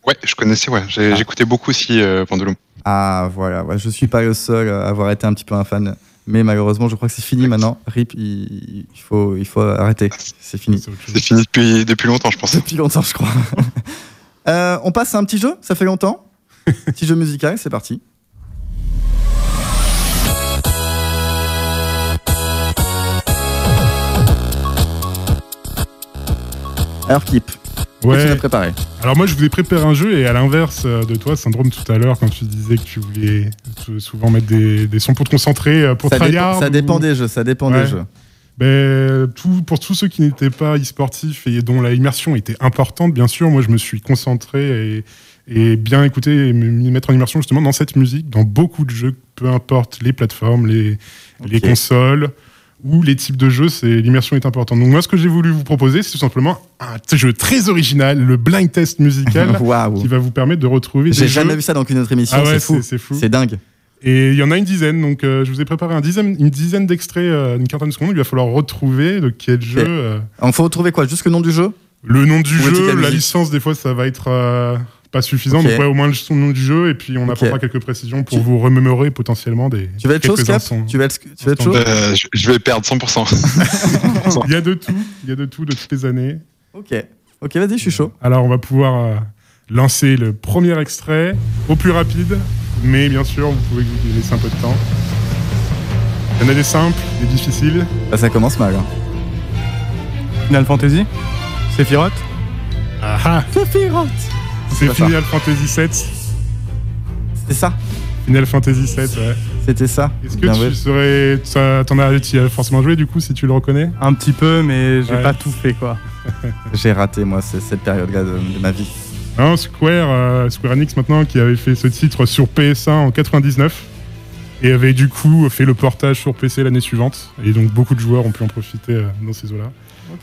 Ouais, je connaissais, ouais. Ah. J'écoutais beaucoup aussi euh, Pendulum. Ah voilà, ouais, je suis pas le seul à avoir été un petit peu un fan. Mais malheureusement, je crois que c'est fini maintenant. RIP, il, il faut, il faut arrêter. C'est fini. C'est fini depuis, depuis longtemps, je pense. Depuis longtemps, je crois. Euh, on passe à un petit jeu, ça fait longtemps? petit jeu musical, c'est parti. Tu Ouais. as préparé Alors moi, je vous ai préparé un jeu et à l'inverse euh, de toi, Syndrome, tout à l'heure, quand tu disais que tu voulais souvent mettre des, des sons pour te concentrer, euh, pour ça, dépend, ça dépend ou- des jeux, ça dépend Ouais. des jeux. Ben, tout, pour tous ceux qui n'étaient pas e-sportifs et dont la immersion était importante, bien sûr, moi je me suis concentré et, et bien écouté et me me mettre en immersion justement dans cette musique, dans beaucoup de jeux, peu importe les plateformes, les, consoles ou les types de jeux, c'est l'immersion est importante. Donc moi ce que j'ai voulu vous proposer, c'est tout simplement un jeu très original, le blind test musical, qui va vous permettre de retrouver J'ai jamais jeux. vu ça dans une autre émission, Ah ouais, c'est fou. c'est fou. C'est dingue. Et il y en a une dizaine, donc euh, je vous ai préparé un dizaine, une dizaine d'extraits, euh, une quarantaine de secondes. Il va falloir retrouver de quel jeu. euh, On faut retrouver quoi? Juste le nom du jeu? Le nom du Ou jeu, la licence, des fois, ça va être euh, pas suffisant. Donc, ouais, au moins le son- nom du jeu, et puis on Ok. apportera quelques précisions pour Tu- vous remémorer potentiellement des. Tu vas être chaud, Cap. Tu vas être, tu vas être chaud Euh, je, je vais perdre 100%. Il y a de tout, il y a de tout de toutes les années. Ok. Ok, vas-y, je suis chaud. Alors, on va pouvoir euh, lancer le premier extrait au plus rapide, mais bien sûr, vous pouvez vous laisser un peu de temps. Il y en a des simples, des difficiles. Bah, ça commence mal. hein. Final Fantasy? Sephiroth? Ah ah Sephiroth C'est. Final Fantasy VII. C'était ça Final Fantasy VII, ouais. C'était ça Est-ce que Bien tu serais. T'en as, tu as forcément joué du coup si tu le reconnais? Un petit peu, mais j'ai Ouais. pas tout fait quoi. J'ai raté, moi, cette période-là de, de ma vie. Non, Square, euh, Square Enix maintenant, qui avait fait ce titre sur PS1 en 99 et avait du coup fait le portage sur PC l'année suivante. Et donc beaucoup de joueurs ont pu en profiter euh, dans ces eaux-là.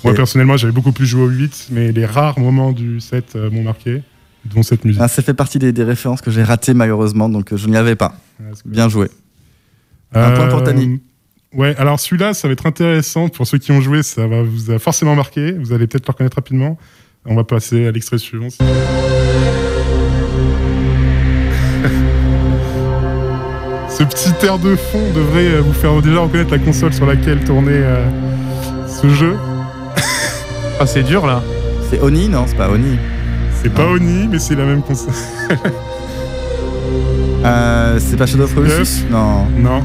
Moi personnellement, j'avais beaucoup plus joué au 8, mais les rares moments du 7 euh, m'ont marqué, dont cette musique. Ah, ça fait partie des, des références que j'ai ratées malheureusement, donc euh, je n'y avais pas. Ah. Bien joué. Un point pour Tani. Euh, Ouais, alors celui-là, ça va être intéressant. Pour ceux qui ont joué, ça va vous a forcément marqué. Vous allez peut-être le reconnaître rapidement. On va passer à l'extrait suivant. Ce petit air de fond devrait euh, vous faire déjà reconnaître la console sur laquelle tournait euh, ce jeu. Ah, c'est dur là. C'est Oni Non, c'est pas Oni. C'est pas Oni, mais c'est la même console. Euh, c'est pas Shadow of Colossus. Non, non.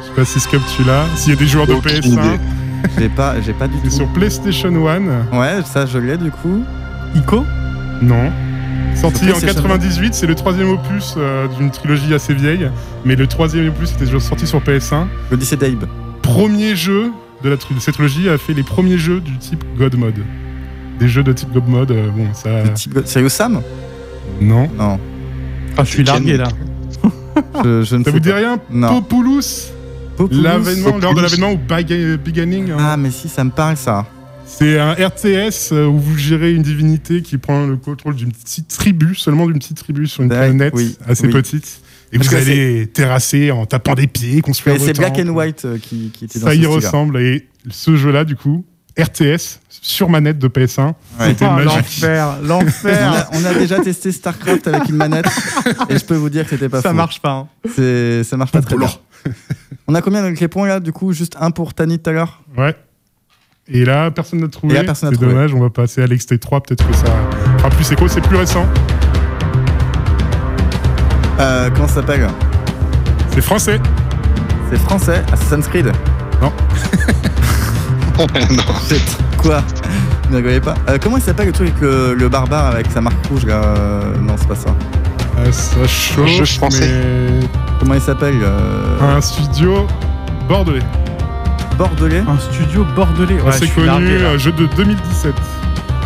Je sais pas si Scope tu l'as. S'il y a des joueurs de Aucune PS1, idée. j'ai pas, j'ai pas du c'est tout. sur PlayStation 1. Ouais, ça je l'ai du coup. Ico Non. Sorti en PlayStation 98, c'est le troisième opus euh, d'une trilogie assez vieille, mais le troisième opus était déjà sorti sur PS1. L'Odyssée d'Abe. Premier jeu de, la cette trilogie a fait les premiers jeux du type God Mode. Des jeux de type God Mode, euh, bon, ça. Type... Sérieux Sam Non. Non, Ah, je suis largué là. je, je ne Ça sais vous dit rien Non. Populous Populous L'avènement, lors de l'avènement au Bag- Beginning. hein. Ah, mais si, ça me parle ça. C'est un RTS euh, où vous gérez une divinité qui prend le contrôle d'une petite tribu, seulement d'une petite tribu sur une planète oui, assez oui. petite. Et Parce vous allez terrasser en tapant des pieds, construire c'est Black and White euh, qui, qui était dans Ça ce y ressemble. Et ce jeu-là, du coup, RTS, sur manette de PS1, Ouais. c'était magique. l'enfer, On l'enfer. a, on a déjà testé StarCraft avec une manette et je peux vous dire que c'était pas Ça fou. marche pas. hein. C'est, ça marche pas très bien. On a combien avec les points là Du coup, juste un pour Tani tout à l'heure? Ouais. Et là, personne n'a trouvé. Et là, personne n'a C'est dommage, on va passer à l'extrait 3, peut-être que ça fera plus écho. C'est plus récent. euh, Comment ça s'appelle? C'est français. C'est français, Assassin's Creed. non. Shit. Quoi? Ne rigolez pas. Euh, comment il s'appelle le truc avec le, le barbare avec sa marque rouge là? Euh, Non, c'est pas ça. Euh, ça chauffe, jeu français. mais Comment il s'appelle euh, un studio bordelais. Bordelais? Un studio bordelais. Ouais, Assez je suis connu, largué, là. un jeu de 2017.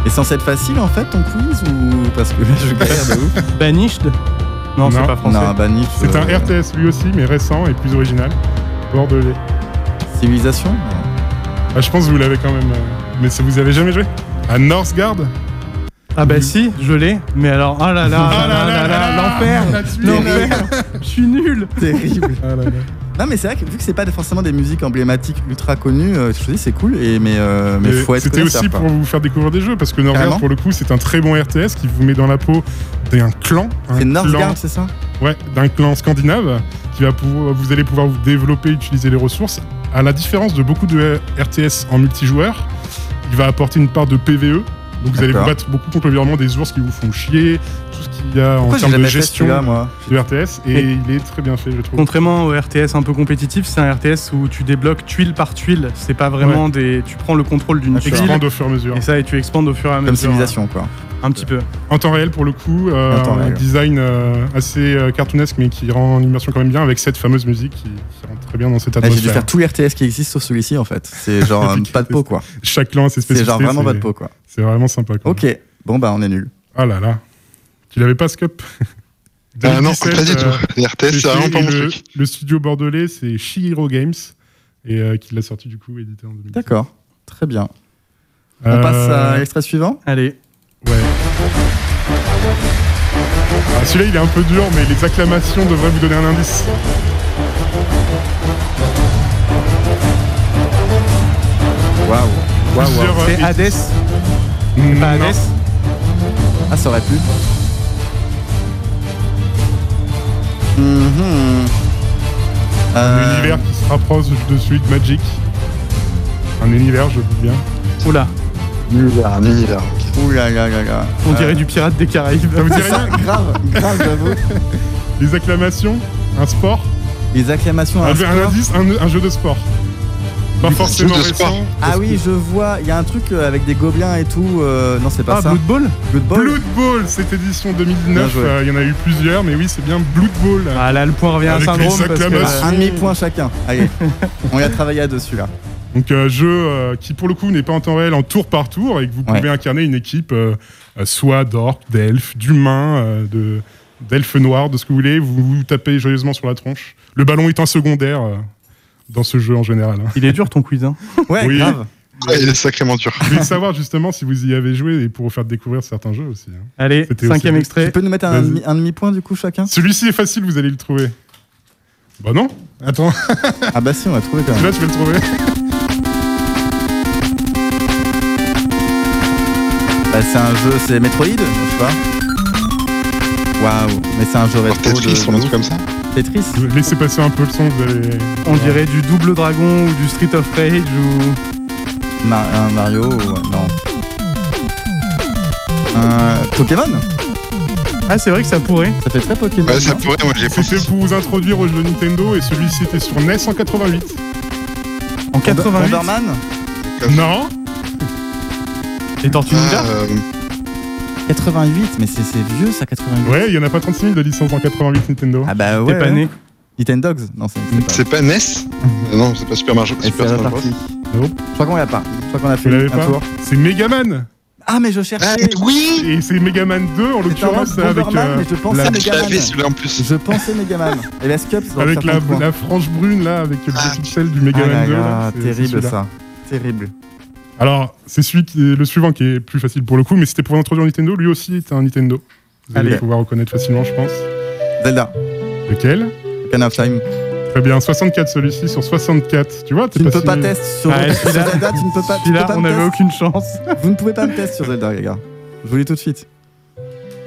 Et censé être facile en fait ton quiz ou parce que je galère de ouf? Banished? Non, c'est Non. pas français. Non, Banif. C'est un RTS lui aussi, mais récent et plus original. Bordelais. Civilisation? Ah, je pense que vous l'avez quand même. euh, Mais ça vous avez jamais joué À Northgard Ah bah si, je l'ai. Mais alors, ah là là, Ah là là l'enfer. L'enfer Je suis nul Terrible. Ah là là. Non, mais c'est vrai que vu que c'est pas forcément des musiques emblématiques ultra connues, euh, je me dis c'est cool, et, mais, euh, mais faut être C'était aussi quoi. pour vous faire découvrir des jeux, parce que Carrément. pour le coup, c'est un très bon RTS qui vous met dans la peau d'un clan. C'est Northgard, c'est ça Ouais, d'un clan scandinave qui va pouvoir, vous allez pouvoir vous développer, utiliser les ressources. À la différence de beaucoup de RTS en multijoueur, il va apporter une part de PVE. Donc vous allez vous battre beaucoup contre l'environnement des ours qui vous font chier, tout ce qu'il y a Pourquoi en termes de gestion celui-là, moi de RTS. Et Et- il est très bien fait, je trouve. Contrairement au RTS un peu compétitif, c'est un RTS où tu débloques tuile par tuile. C'est pas vraiment des. Tu prends le contrôle d'une tuile. Expand au fur et à mesure. Et ça, et tu expandes au fur et à mesure. Comme civilisation, quoi. Un petit peu. En temps réel pour le coup, euh, un réel. design euh, assez euh, cartoonesque mais qui rend l'immersion quand même bien avec cette fameuse musique qui, qui rentre très bien dans cette Ah, J'ai dû atmosphère. faire tous les RTS qui existent sauf celui-ci, en fait. C'est genre pas de peau, quoi. Chaque clan a ses C'est genre vraiment c'est- pas de peau, quoi. C'est vraiment sympa. Quoi. Ok, bon, bah, on est nul. Ah là là. Tu l'avais pas, Scope? Ah non, 2017, pas du tout. Les RTS, c'est vraiment pas mon le, truc. le studio bordelais, c'est Shihiro Games, et euh, qui l'a sorti du coup, édité en 2017. D'accord, très bien. On Euh, passe à l'extrait suivant? Allez. Ouais. Ah, Celui-là, il est un peu dur, mais les acclamations devraient vous donner un indice. Waouh. Waouh. Plusieurs, euh, C'est éditions. Hades C'est pas Non. Hades Ah, ça aurait pu. Mhm. Un Euh, univers qui se rapproche de celui de Magic. Un univers, je dis bien. Oula, Univers, un univers. ok. Ouh là là là là. on Euh, dirait du pirate des Caraïbes. Ça vous dit rien grave, grave, j'avoue. Les acclamations, un sport, Les acclamations à un, un un sport. indice, un, un jeu de sport. Pas Un forcément récent. sport. Ah oui, je vois, il y a un truc euh, avec des gobelins et tout. euh, Non, c'est pas Ah, ça. Blood Bowl Blood Bowl Blood Bowl, cette édition Bien 2019, joué. euh, il y en a eu plusieurs, mais oui, c'est bien Blood Bowl. Ah là, le point revient à syndrome. les parce que, Un demi-point chacun. Allez, on y a travaillé à dessus là. Donc euh, jeu euh, qui pour le coup n'est pas en temps réel, en tour par tour, et que vous Ouais. pouvez incarner une équipe euh, soit d'orques, d'elfes, d'humains, euh, de d'elfes noirs, de ce que vous voulez. Vous vous tapez joyeusement sur la tronche. Le ballon est un secondaire euh, dans ce jeu en général. hein. Il est dur ton quiz. Hein. Ouais, Oui. grave. Ouais, il est sacrément dur. Je voulais savoir justement si vous y avez joué et pour vous faire découvrir certains jeux aussi. hein. Allez, C'était cinquième aussi- Tu extrait. peux nous mettre un, un demi-point du coup chacun? Celui-ci est facile, vous allez le trouver. Bah non, attends, Ah bah si, on va trouver quand même. là tu vas le trouver. Bah, c'est un jeu, c'est Metroid, je sais pas. Waouh, mais c'est un jeu Alors, rétro Tetris, de, un de truc comme ça. Tetris. Laissez passer un peu le son, vous allez. On dirait du Double Dragon ou du Street of Rage ou. Ma- un Mario, ou- non. Euh, Pokémon Ah, c'est vrai que ça pourrait. Ça fait très Pokémon. Ouais, ça pourrait, moi j'ai. C'était pour vous introduire au jeu Nintendo et celui-ci était sur NES en 88. En 88. Bomberman Non, Les Tortues Ninja Ah, euh, 88, mais c'est c'est vieux ça, 88. ouais, il y en a pas 36 000 de licence en 88 Nintendo. Ah bah ouais. T'es pas né. Nintendogs Non, c'est c'est pas. C'est pas NES Non, c'est pas Super Mario. Super Smash Bros. Je crois qu'on l'a pas. Je crois qu'on a fait un pas tour. C'est Megaman Ah mais je Ah, cherchais. oui Et c'est Megaman 2 en l'occurrence avec, euh, mais je pensais la, Megaman. En plus. Je pensais Megaman. Et la Scup, avec la, la frange brune là, avec le Ah. pixel du Ah Megaman là 2. là, là, c'est- c'est terrible ça. Terrible. Alors, c'est celui qui est le suivant qui est plus facile pour le coup, mais c'était pour introduire Nintendo. Lui aussi était un Nintendo. Vous allez Allez. pouvoir reconnaître facilement, je pense. Zelda, Lequel Ocarina of Time. Très bien, 64 celui-ci sur 64. Tu vois, Tu ne peux pas tester sur, Ah, sur celui-là- Zelda, tu ne peux pas, tu peux Celui-là, pas on me n'avait test. aucune chance. Vous ne pouvez pas me tester sur Zelda, les gars. Je vous le dis tout de suite.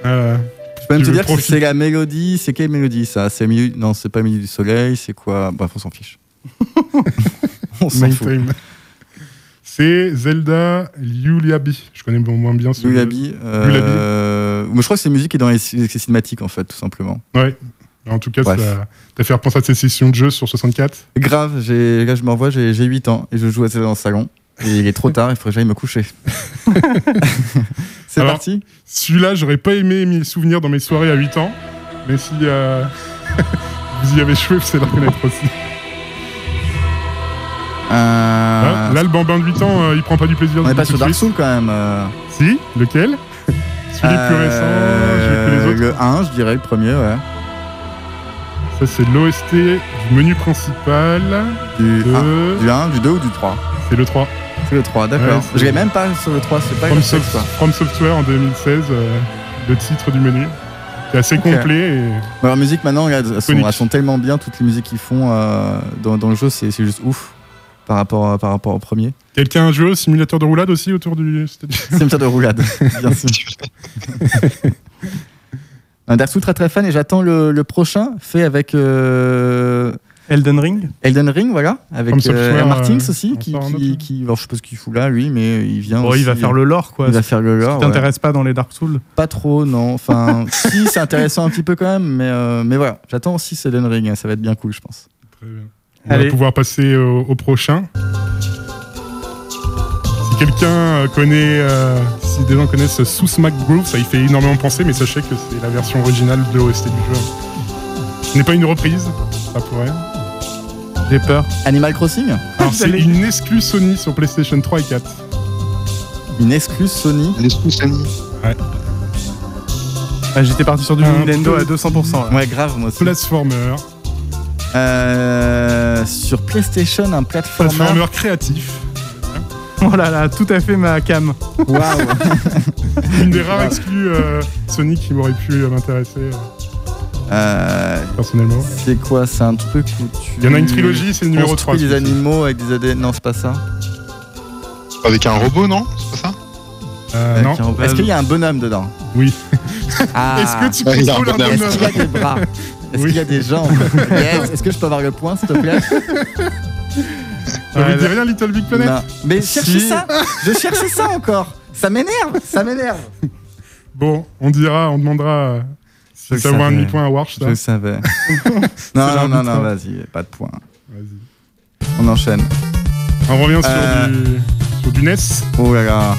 Euh, Je peux même Tu te veux dire que profiter. c'est la mélodie. C'est quelle mélodie ça? C'est milieu... Non, c'est pas milieu du soleil. C'est quoi? Bref, on s'en fiche. on s'en fout. Time. C'est Zelda Yuliabi. Je connais moins bien ce Lulabi. Euh... Mais je crois que c'est musique qui est dans les, les cinématiques en fait, tout simplement. Ouais. En tout cas, Bref. ça t'a fait repenser à ces sessions de jeu sur 64. Grave, là je me revois, j'ai j'ai 8 ans et je joue à Zelda dans le salon. Et il est trop tard, il faudrait que j'aille me coucher. c'est parti Celui-là, j'aurais pas aimé m'y souvenir dans mes soirées à 8 ans. Mais si euh, vous y avez joué, vous allez le reconnaître aussi. Euh, Là, là, le bambin de 8 ans, euh, il prend pas du plaisir. On je est vous pas sur Dark. Souls quand même. euh. Si, lequel? Celui le plus récent, j'ai que les Euh, autres. Le 1, je dirais, le premier, ouais. Ça, c'est l'OST du menu principal. Du, de- 1, du 1, du 2 ou du 3 C'est le 3. C'est le 3, d'accord. Ouais, je l'ai même pas sur le 3, c'est pas From, ça. From Software en 2016, euh, le titre du menu. C'est assez complet. et- Bah, leur musique maintenant, regarde, elles sont, Iconique. elles sont tellement bien, toutes les musiques qu'ils font euh, dans, dans le jeu, c'est juste ouf par rapport, à- par rapport au premier. Quelqu'un a joué au simulateur de roulade aussi autour du stade? Cimetière de roulade, bien sûr. Un Dark très très fan et j'attends le, le prochain fait avec euh, Elden Ring Elden Ring, voilà, avec euh, Martins euh, aussi, on qui, je sais pas ce qu'il fout là, lui, mais il vient. Bon, il va faire le lore, quoi. il va faire le Ça lore. ouais. t'intéresse pas dans les Dark Souls Pas trop, non. Enfin, si, c'est intéressant un petit peu quand même, mais, euh, mais voilà. J'attends aussi Elden Ring, hein, ça va être bien cool, je pense. Très bien. On Allez. va pouvoir passer au, au prochain. Si quelqu'un euh, connaît, euh, si des gens connaissent Sous Smack Groove, ça y fait énormément penser, mais sachez que c'est la version originale de l'OST du jeu. Ce n'est pas une reprise, ça pourrait. J'ai peur. Animal Crossing Alors c'est une exclue Sony sur PlayStation 3 et 4. Une excluse Sony L'esprit Sony. Ah, J'étais parti sur du Un Nintendo peu- à 200%. là. Ouais, grave, moi aussi. Platformer, Euh, sur PlayStation, un platformer. platformer créatif. Oh là là, tout à fait ma cam. Waouh Une des rares exclus euh, Sony qui m'aurait pu euh, m'intéresser euh, Euh, personnellement. C'est quoi? C'est un truc où tu. Il y en a une trilogie, c'est le numéro 3. construis des animaux avec des ADN. Non, c'est pas ça. Avec un robot, non? C'est pas ça? Euh, non. Un- Est-ce qu'il y a un bonhomme dedans? Oui. Ah. Est-ce que tu un contrôles un bonhomme. Est-ce qu'il y a bonhomme des bras? Est-ce Oui. qu'il y a des jambes Yes. Est-ce que je peux avoir le point, s'il te plaît Ça vous dit rien, Little Big Planet Non. Mais cherchez Si. ça Je cherchais ça encore Ça m'énerve Ça m'énerve Bon, on dira, on demandera si Je ça vaut un demi-point à Warsh, Je savais. non, non, non, non, vas-y, pas de point. Vas-y. On enchaîne. On revient sur, Euh. du, sur du NES. Oh là là.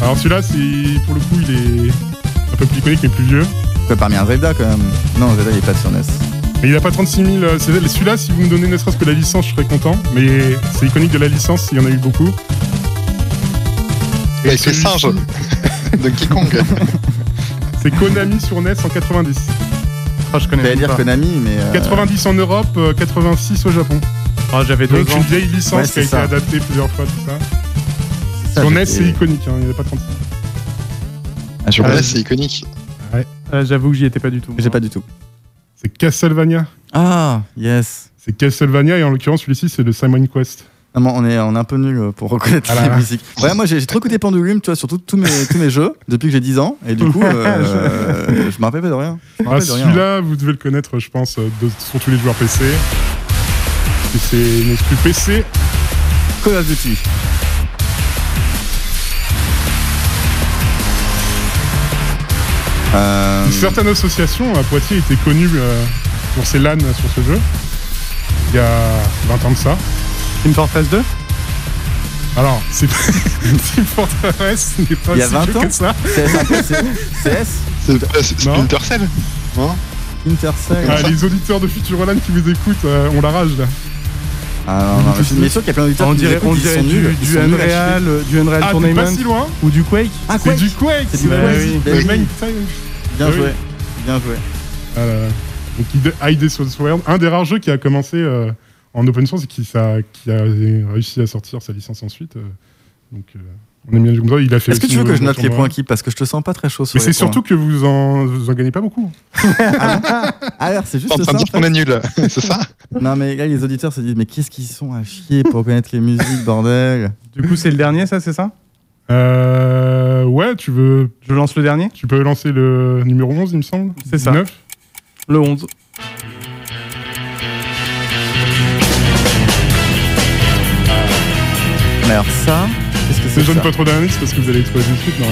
Alors celui-là, c'est pour le coup, il est un peu plus iconique, mais plus vieux. As pas un Zelda quand même. Non, Zelda il est pas sur NES. Mais il a pas 36 000. euh, c'est- Celui-là, si vous me donnez ne serait-ce que la licence, je serais content. Mais c'est iconique de la licence, il y en a eu beaucoup. Et celui-ci, singe. Donkey Kong. C'est Konami sur NES en 90. Oh, je connais dire pas. Konami, mais. euh, 90 en Europe, euh, 86 au Japon. Oh, J'avais deux Donc ans. une vieille licence Ouais, qui a c'est été adaptée plusieurs fois, tout ça. ça, Sur NES, c'est iconique, hein, il n'y en a pas 36. Ah, je- Ouais, Ouais. c'est iconique. Euh, J'avoue que j'y étais pas du tout. J'ai pas du tout. C'est Castlevania. Ah, yes. C'est Castlevania et en l'occurrence celui-ci c'est le Simon Quest. Non, mais on est, on est un peu nul pour reconnaître Ah là. musiques. Ouais, moi j'ai trop écouté Pendulum, tu vois, sur tout- mes, tous mes jeux, depuis que j'ai 10 ans. Et du coup, euh, je me rappelle pas de rien. Ah, celui-là vous devez le connaître je pense euh, de- sur tous les joueurs PC. C'est une exclu PC. Call of Duty. Euh, Une certaine association à Poitiers était connue euh, pour ses LAN sur ce jeu. Il y a 20 ans de ça. Team Fortress 2 Alors, c'est Team Fortress n'est pas Il y a si 20 vieux ans? que ça. CS, c'est-. Splinter Cell Non Intercell. Ah, les auditeurs de Futuroland qui vous écoutent euh, ont la rage là. Ah non, non, je suis mais sûr qu'il y a plein d'auditeurs On qui nous dirait, écoutent, on ils dirait sont du, nuls, ils du sont nuls à chier. Unreal, euh, du Unreal Ah, t'es Tournament pas si loin ou du Quake. Ah, C'est Quake du Quake C'est du bah Quake, oui. Le oui. main time. Bien oui. joué. Bien joué. Ah là là. Donc Hide- Hide Sword, un des rares jeux qui a commencé euh, en open source et qui, ça, qui a réussi à sortir sa licence ensuite. euh, donc euh, on aime bien du comme ça. Il a fait. Est-ce que tu veux que je note les points qui Parce que je te sens pas très chaud sur Mais c'est surtout que vous en, vous en gagnez pas beaucoup. Ah, alors, c'est juste en train ça. de en dire fait. qu'on est nul, c'est ça Non, mais là, les auditeurs se disent Mais qu'est-ce qu'ils sont à chier pour connaître les musiques, bordel Du coup, c'est le dernier, ça, c'est ça Euh, ouais, tu veux, Je lance le dernier tu peux lancer le numéro 11, il me semble. C'est ça. 19. Le 11. Mais alors, ça, qu'est-ce que Je c'est donne ça pas trop d'indices parce que vous allez trouver tout de suite. Non,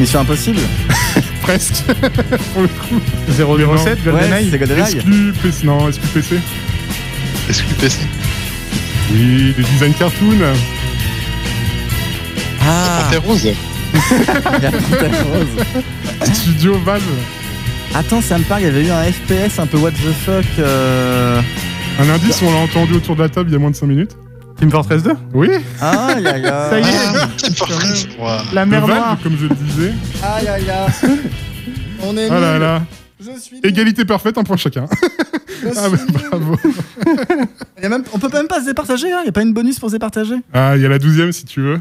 Mission Impossible presque. Pour le coup. 007, Ouais, GoldenEye c'est GoldenEye. Exclu PC. Non, exclu PC. Est-ce que PC Oui, des design cartoon. Ah Panthère Rose la Rose. Studio Valve. Attends, ça me parle, il y avait eu un FPS un peu what the fuck. euh, Un indice, on l'a entendu autour de la table il y a moins de 5 minutes. Team Fortress 2 Oui, Aïe aïe aïe. Ça y est. Ah, Team Fortress Ouah. La de mer Noire comme je le disais. Aïe aïe aïe. On est Ah là là. Je suis nul. Égalité parfaite, un point chacun. Je Ah bah, suis nul. bravo. Il y a même, on peut même pas se départager, hein. il n'y a pas une bonus pour se départager. Ah, il y a la douzième si tu veux.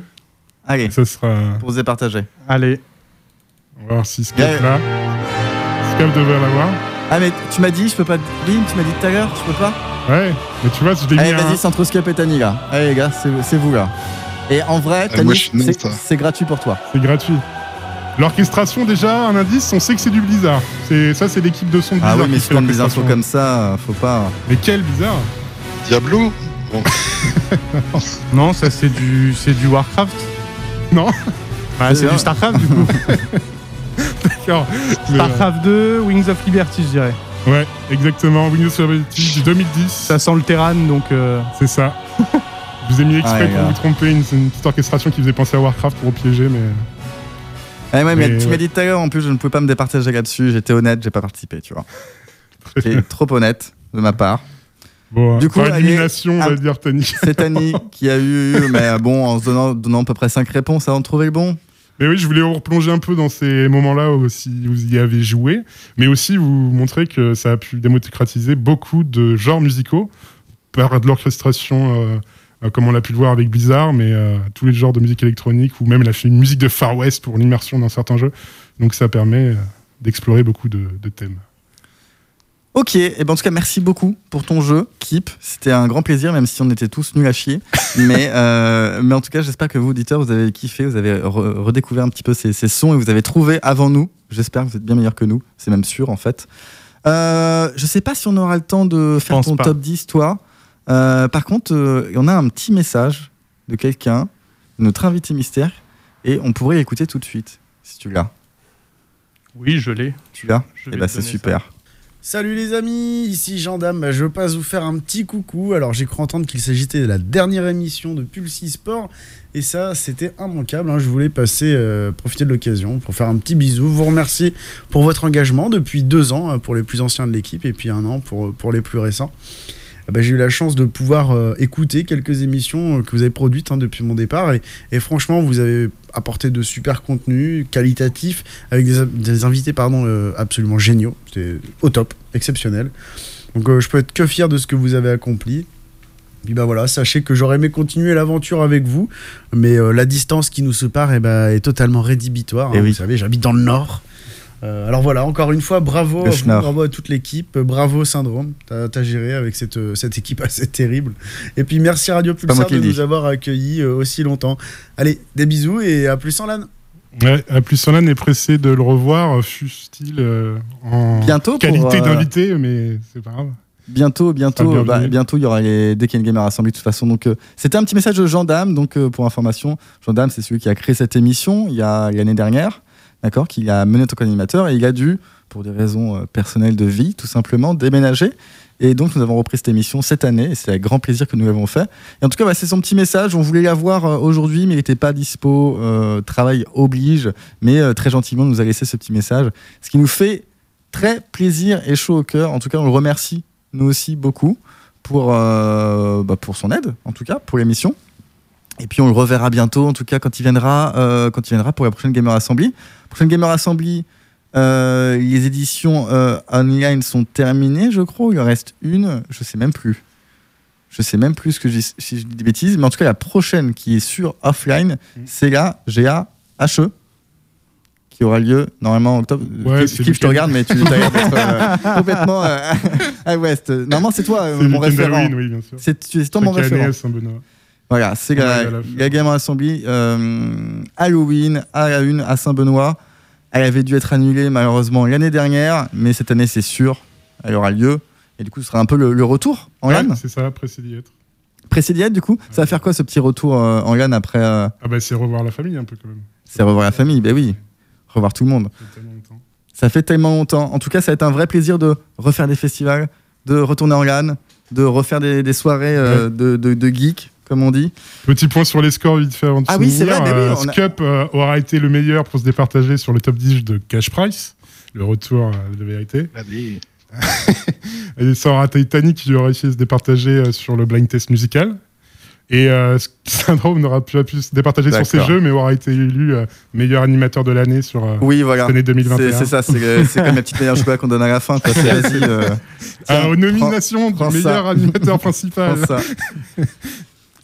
Allez, Ça sera. pour se départager. Allez. On va voir si Yeah. là Scap devrait l'avoir. Ah, mais tu m'as dit, je peux pas. Oui, tu m'as dit tout à l'heure, je peux pas. Ouais, mais tu vois, je l'ai mis Allez, un- vas-y, c'est entre Scap et Tani, là. Allez, les gars, c'est vous, là. Et en vrai, Ah, Tani, moi, je suis nul, c'est- ça. c'est gratuit pour toi. C'est gratuit. L'orchestration, déjà, un indice, on sait que c'est du Blizzard. C'est Ça, c'est l'équipe de son de Ah Blizzard. oui, mais qui si fait donnes des infos l'orchestration. comme ça, faut pas. Mais quel Blizzard Diablo Non, ça c'est du, c'est du Warcraft. Non. Bah, C'est c'est vrai. du Starcraft du coup. D'accord. Mais, Starcraft 2, Wings of Liberty, je dirais. Ouais, exactement. Windows Server-T du 2010. Ça sent le Terran, donc. euh, C'est ça. Je vous ai mis exprès pour gars. vous tromper, une, c'est une petite orchestration qui faisait penser à Warcraft pour vous piéger, mais Eh ouais, mais, Mais tu ouais. m'as dit tout à l'heure, en plus, je ne pouvais pas me départager là-dessus. J'étais honnête, j'ai pas participé, tu vois. J'étais trop honnête de ma part. bon, Du coup, élimination, on ah. va dire, Tani. C'est Tani qui a eu, mais bon, en se donnant, donnant à peu près 5 réponses avant de trouver le bon. Mais oui, je voulais replonger un peu dans ces moments-là si vous y avez joué, mais aussi vous montrer que ça a pu démocratiser beaucoup de genres musicaux par de l'orchestration, euh, euh, comme on l'a pu le voir avec Blizzard, mais euh, tous les genres de musique électronique ou même la musique de Far West pour l'immersion dans certains jeux. Donc ça permet d'explorer beaucoup de thèmes. Ok, et ben en tout cas, merci beaucoup pour ton jeu, Keep. C'était un grand plaisir, même si on était tous nuls à chier. mais, euh, mais en tout cas, j'espère que vous, auditeurs, vous avez kiffé, vous avez re- redécouvert un petit peu ces, ces sons et vous avez trouvé avant nous. J'espère que vous êtes bien meilleurs que nous, c'est même sûr en fait. Euh, je sais pas si on aura le temps de faire pense ton pas. top 10, toi. Euh, par contre, euh, on a un petit message de quelqu'un, notre invité mystère, et on pourrait l'écouter tout de suite, si tu l'as. Oui, je l'ai. Tu l'as? Je Eh ben c'est super. Salut les amis, ici Gendarme, Bah, je passe vous faire un petit coucou. Alors j'ai cru entendre qu'il s'agissait de la dernière émission de Pulsi Sport et ça c'était immanquable. hein. Je voulais passer, euh, profiter de l'occasion pour faire un petit bisou, vous remercier pour votre engagement depuis deux ans euh, pour les plus anciens de l'équipe et puis un an pour les plus récents. Ah bah, j'ai eu la chance de pouvoir euh, écouter quelques émissions euh, que vous avez produites hein, depuis mon départ et, et franchement vous avez apporté de super contenus qualitatifs avec des, des invités pardon, euh, absolument géniaux. C'était au top, exceptionnel. Donc euh, je peux être que fier de ce que vous avez accompli. Puis bah voilà, sachez que j'aurais aimé continuer l'aventure avec vous, mais la distance qui nous sépare eh ben, est totalement rédhibitoire. Eh hein. oui. Vous savez, j'habite dans le nord. Euh, alors voilà, encore une fois, bravo, à vous, bravo à toute l'équipe, bravo Syndrome, t'as as géré avec cette, euh, cette équipe assez terrible. Et puis merci Radio Pulsar de nous avoir accueillis euh, aussi longtemps. Allez, des bisous et à plus en LAN. Ouais, à plus Solane est pressé de le revoir, fût-il euh, en Bientôt pour, qualité euh, d'invité, mais c'est pas grave. Bientôt, bientôt, bah, bientôt, il y aura les Decken Gamer Assembly de toute façon. Donc, euh, c'était un petit message de Jean Dame. Donc, euh, pour information, Jean Dame, c'est celui qui a créé cette émission il y a l'année dernière, d'accord, qui a mené en tant qu'animateur et il a dû, pour des raisons euh, personnelles de vie, tout simplement, déménager. Et donc, nous avons repris cette émission cette année et c'est avec grand plaisir que nous l'avons fait. Et en tout cas, bah, c'est son petit message. On voulait l'avoir euh, aujourd'hui, mais il n'était pas dispo. euh, travail oblige. Mais très gentiment, nous a laissé ce petit message. Ce qui nous fait très plaisir et chaud au cœur. En tout cas, on le remercie nous aussi beaucoup pour, bah, pour son aide, en tout cas, pour l'émission. Et puis on le reverra bientôt, en tout cas, quand il viendra, euh, quand il viendra pour la prochaine Gamer Assembly. Prochaine Gamer Assembly, euh, les éditions euh, online sont terminées, je crois. Il en reste une, je sais même plus. Je sais même plus ce que je dis, si je dis des bêtises, mais en tout cas, la prochaine qui est sur offline, Mhm. c'est la GA-HE qui aura lieu normalement en octobre. Ouais, je te regarde, mais tu as l'air d'être complètement à l'ouest. Normalement, c'est toi, mon référent. oui. C'est toi mon année référent. Voilà, c'est la, la Gamer Assembly euh, Halloween à la une à Saint-Benoît. Elle avait dû être annulée malheureusement l'année dernière, mais cette année c'est sûr, elle aura lieu. Et du coup, ce sera un peu le, le retour en Ouais, LAN. C'est ça, pressé d'y être. Précédé du coup, ça va faire quoi ce petit retour euh, en LAN après euh, Ah bah c'est revoir la famille un peu quand même. C'est revoir la famille, ben oui, revoir tout le monde. Ça fait tellement longtemps. Ça fait tellement longtemps. En tout cas, ça va être un vrai plaisir de refaire des festivals, de retourner en LAN, de refaire des, des soirées euh, de, de, de geeks, comme on dit. Petit point sur les scores vite fait avant de Ah oui, c'est vrai, mais oui, Euh, on a- Scup euh, aura été le meilleur pour se départager sur le top 10 de Cash Price, le retour euh, de vérité. Allez. Et ça aura été Titanic qui aura réussi à se départager euh, sur le blind test musical. Et euh, Syndrome n'aura pas pu se départager sur ses jeux, mais aura été élu euh, meilleur animateur de l'année sur euh, Oui, voilà. cette année 2021. C'est ça, c'est comme la petite meilleure chocolat qu'on donne à la fin. quoi. C'est vas-y. euh, Ah, aux nominations prends du meilleur animateur principal.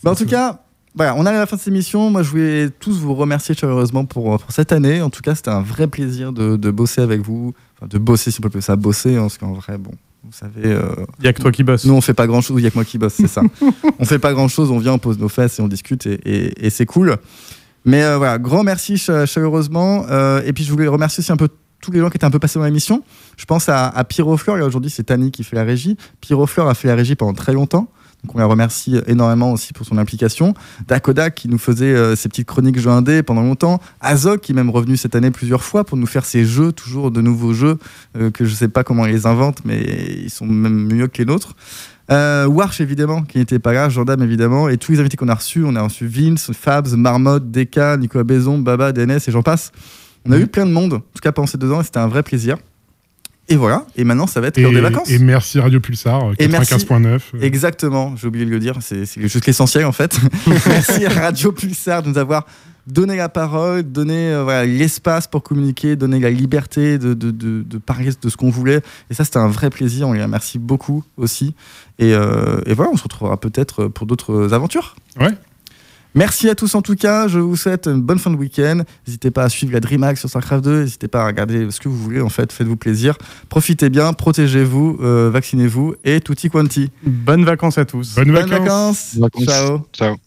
Bah, en tout cas, voilà, on arrive à la fin de cette émission. Moi, je voulais tous vous remercier chaleureusement pour, pour cette année. En tout cas, c'était un vrai plaisir de, de bosser avec vous. Enfin, de bosser, si on peut appeler ça bosser, hein, parce qu'en vrai, bon, vous savez. euh, Il y a que toi qui bosse. nous, on fait pas grand chose. Il y a que moi qui bosse, c'est ça. on fait pas grand chose. On vient, on pose nos fesses et on discute et, et- et c'est cool. Mais euh, voilà, grand merci cha- chaleureusement. Euh, et puis, je voulais remercier aussi un peu tous les gens qui étaient un peu passés dans l'émission. Je pense à, à Pyrofleur. Et aujourd'hui, c'est Tani qui fait la régie. Pyrofleur a fait la régie pendant très longtemps. Donc, on la remercie énormément aussi pour son implication. Dakoda qui nous faisait euh, ses petites chroniques jeux indés pendant longtemps. Azog qui est même revenu cette année plusieurs fois pour nous faire ses jeux, toujours de nouveaux jeux euh, que je sais pas comment ils les inventent, mais ils sont même mieux que les nôtres. Euh, Warsh évidemment qui n'était pas là, Jordan évidemment, et tous les invités qu'on a reçus, on a reçu Vince, Fabs, Marmotte, Deka, Nicolas Bézon, Baba, DNS et j'en passe. On a eu plein de monde, en tout cas pendant ces deux ans, et c'était un vrai plaisir. Et voilà, et maintenant ça va être l'heure des vacances. et merci Radio Pulsar, euh, Et merci. 95.9. euh, Exactement, j'ai oublié de le dire, c'est juste l'essentiel en fait. Merci à Radio Pulsar de nous avoir donné la parole, donné euh, voilà, l'espace pour communiquer, donné la liberté de, de, de, de parler de ce qu'on voulait. Et ça, c'était un vrai plaisir, on les remercie beaucoup aussi. Et, euh, et voilà, on se retrouvera peut-être pour d'autres aventures. Ouais. Merci à tous en tout cas, je vous souhaite une bonne fin de week-end. N'hésitez pas à suivre la DreamHack sur StarCraft 2, n'hésitez pas à regarder ce que vous voulez en fait, faites-vous plaisir. Profitez bien, protégez-vous, euh, vaccinez-vous et tutti quanti. Bonnes vacances à tous. Bonnes Bonnes vacances. vacances. Vacances. Ciao. Ciao.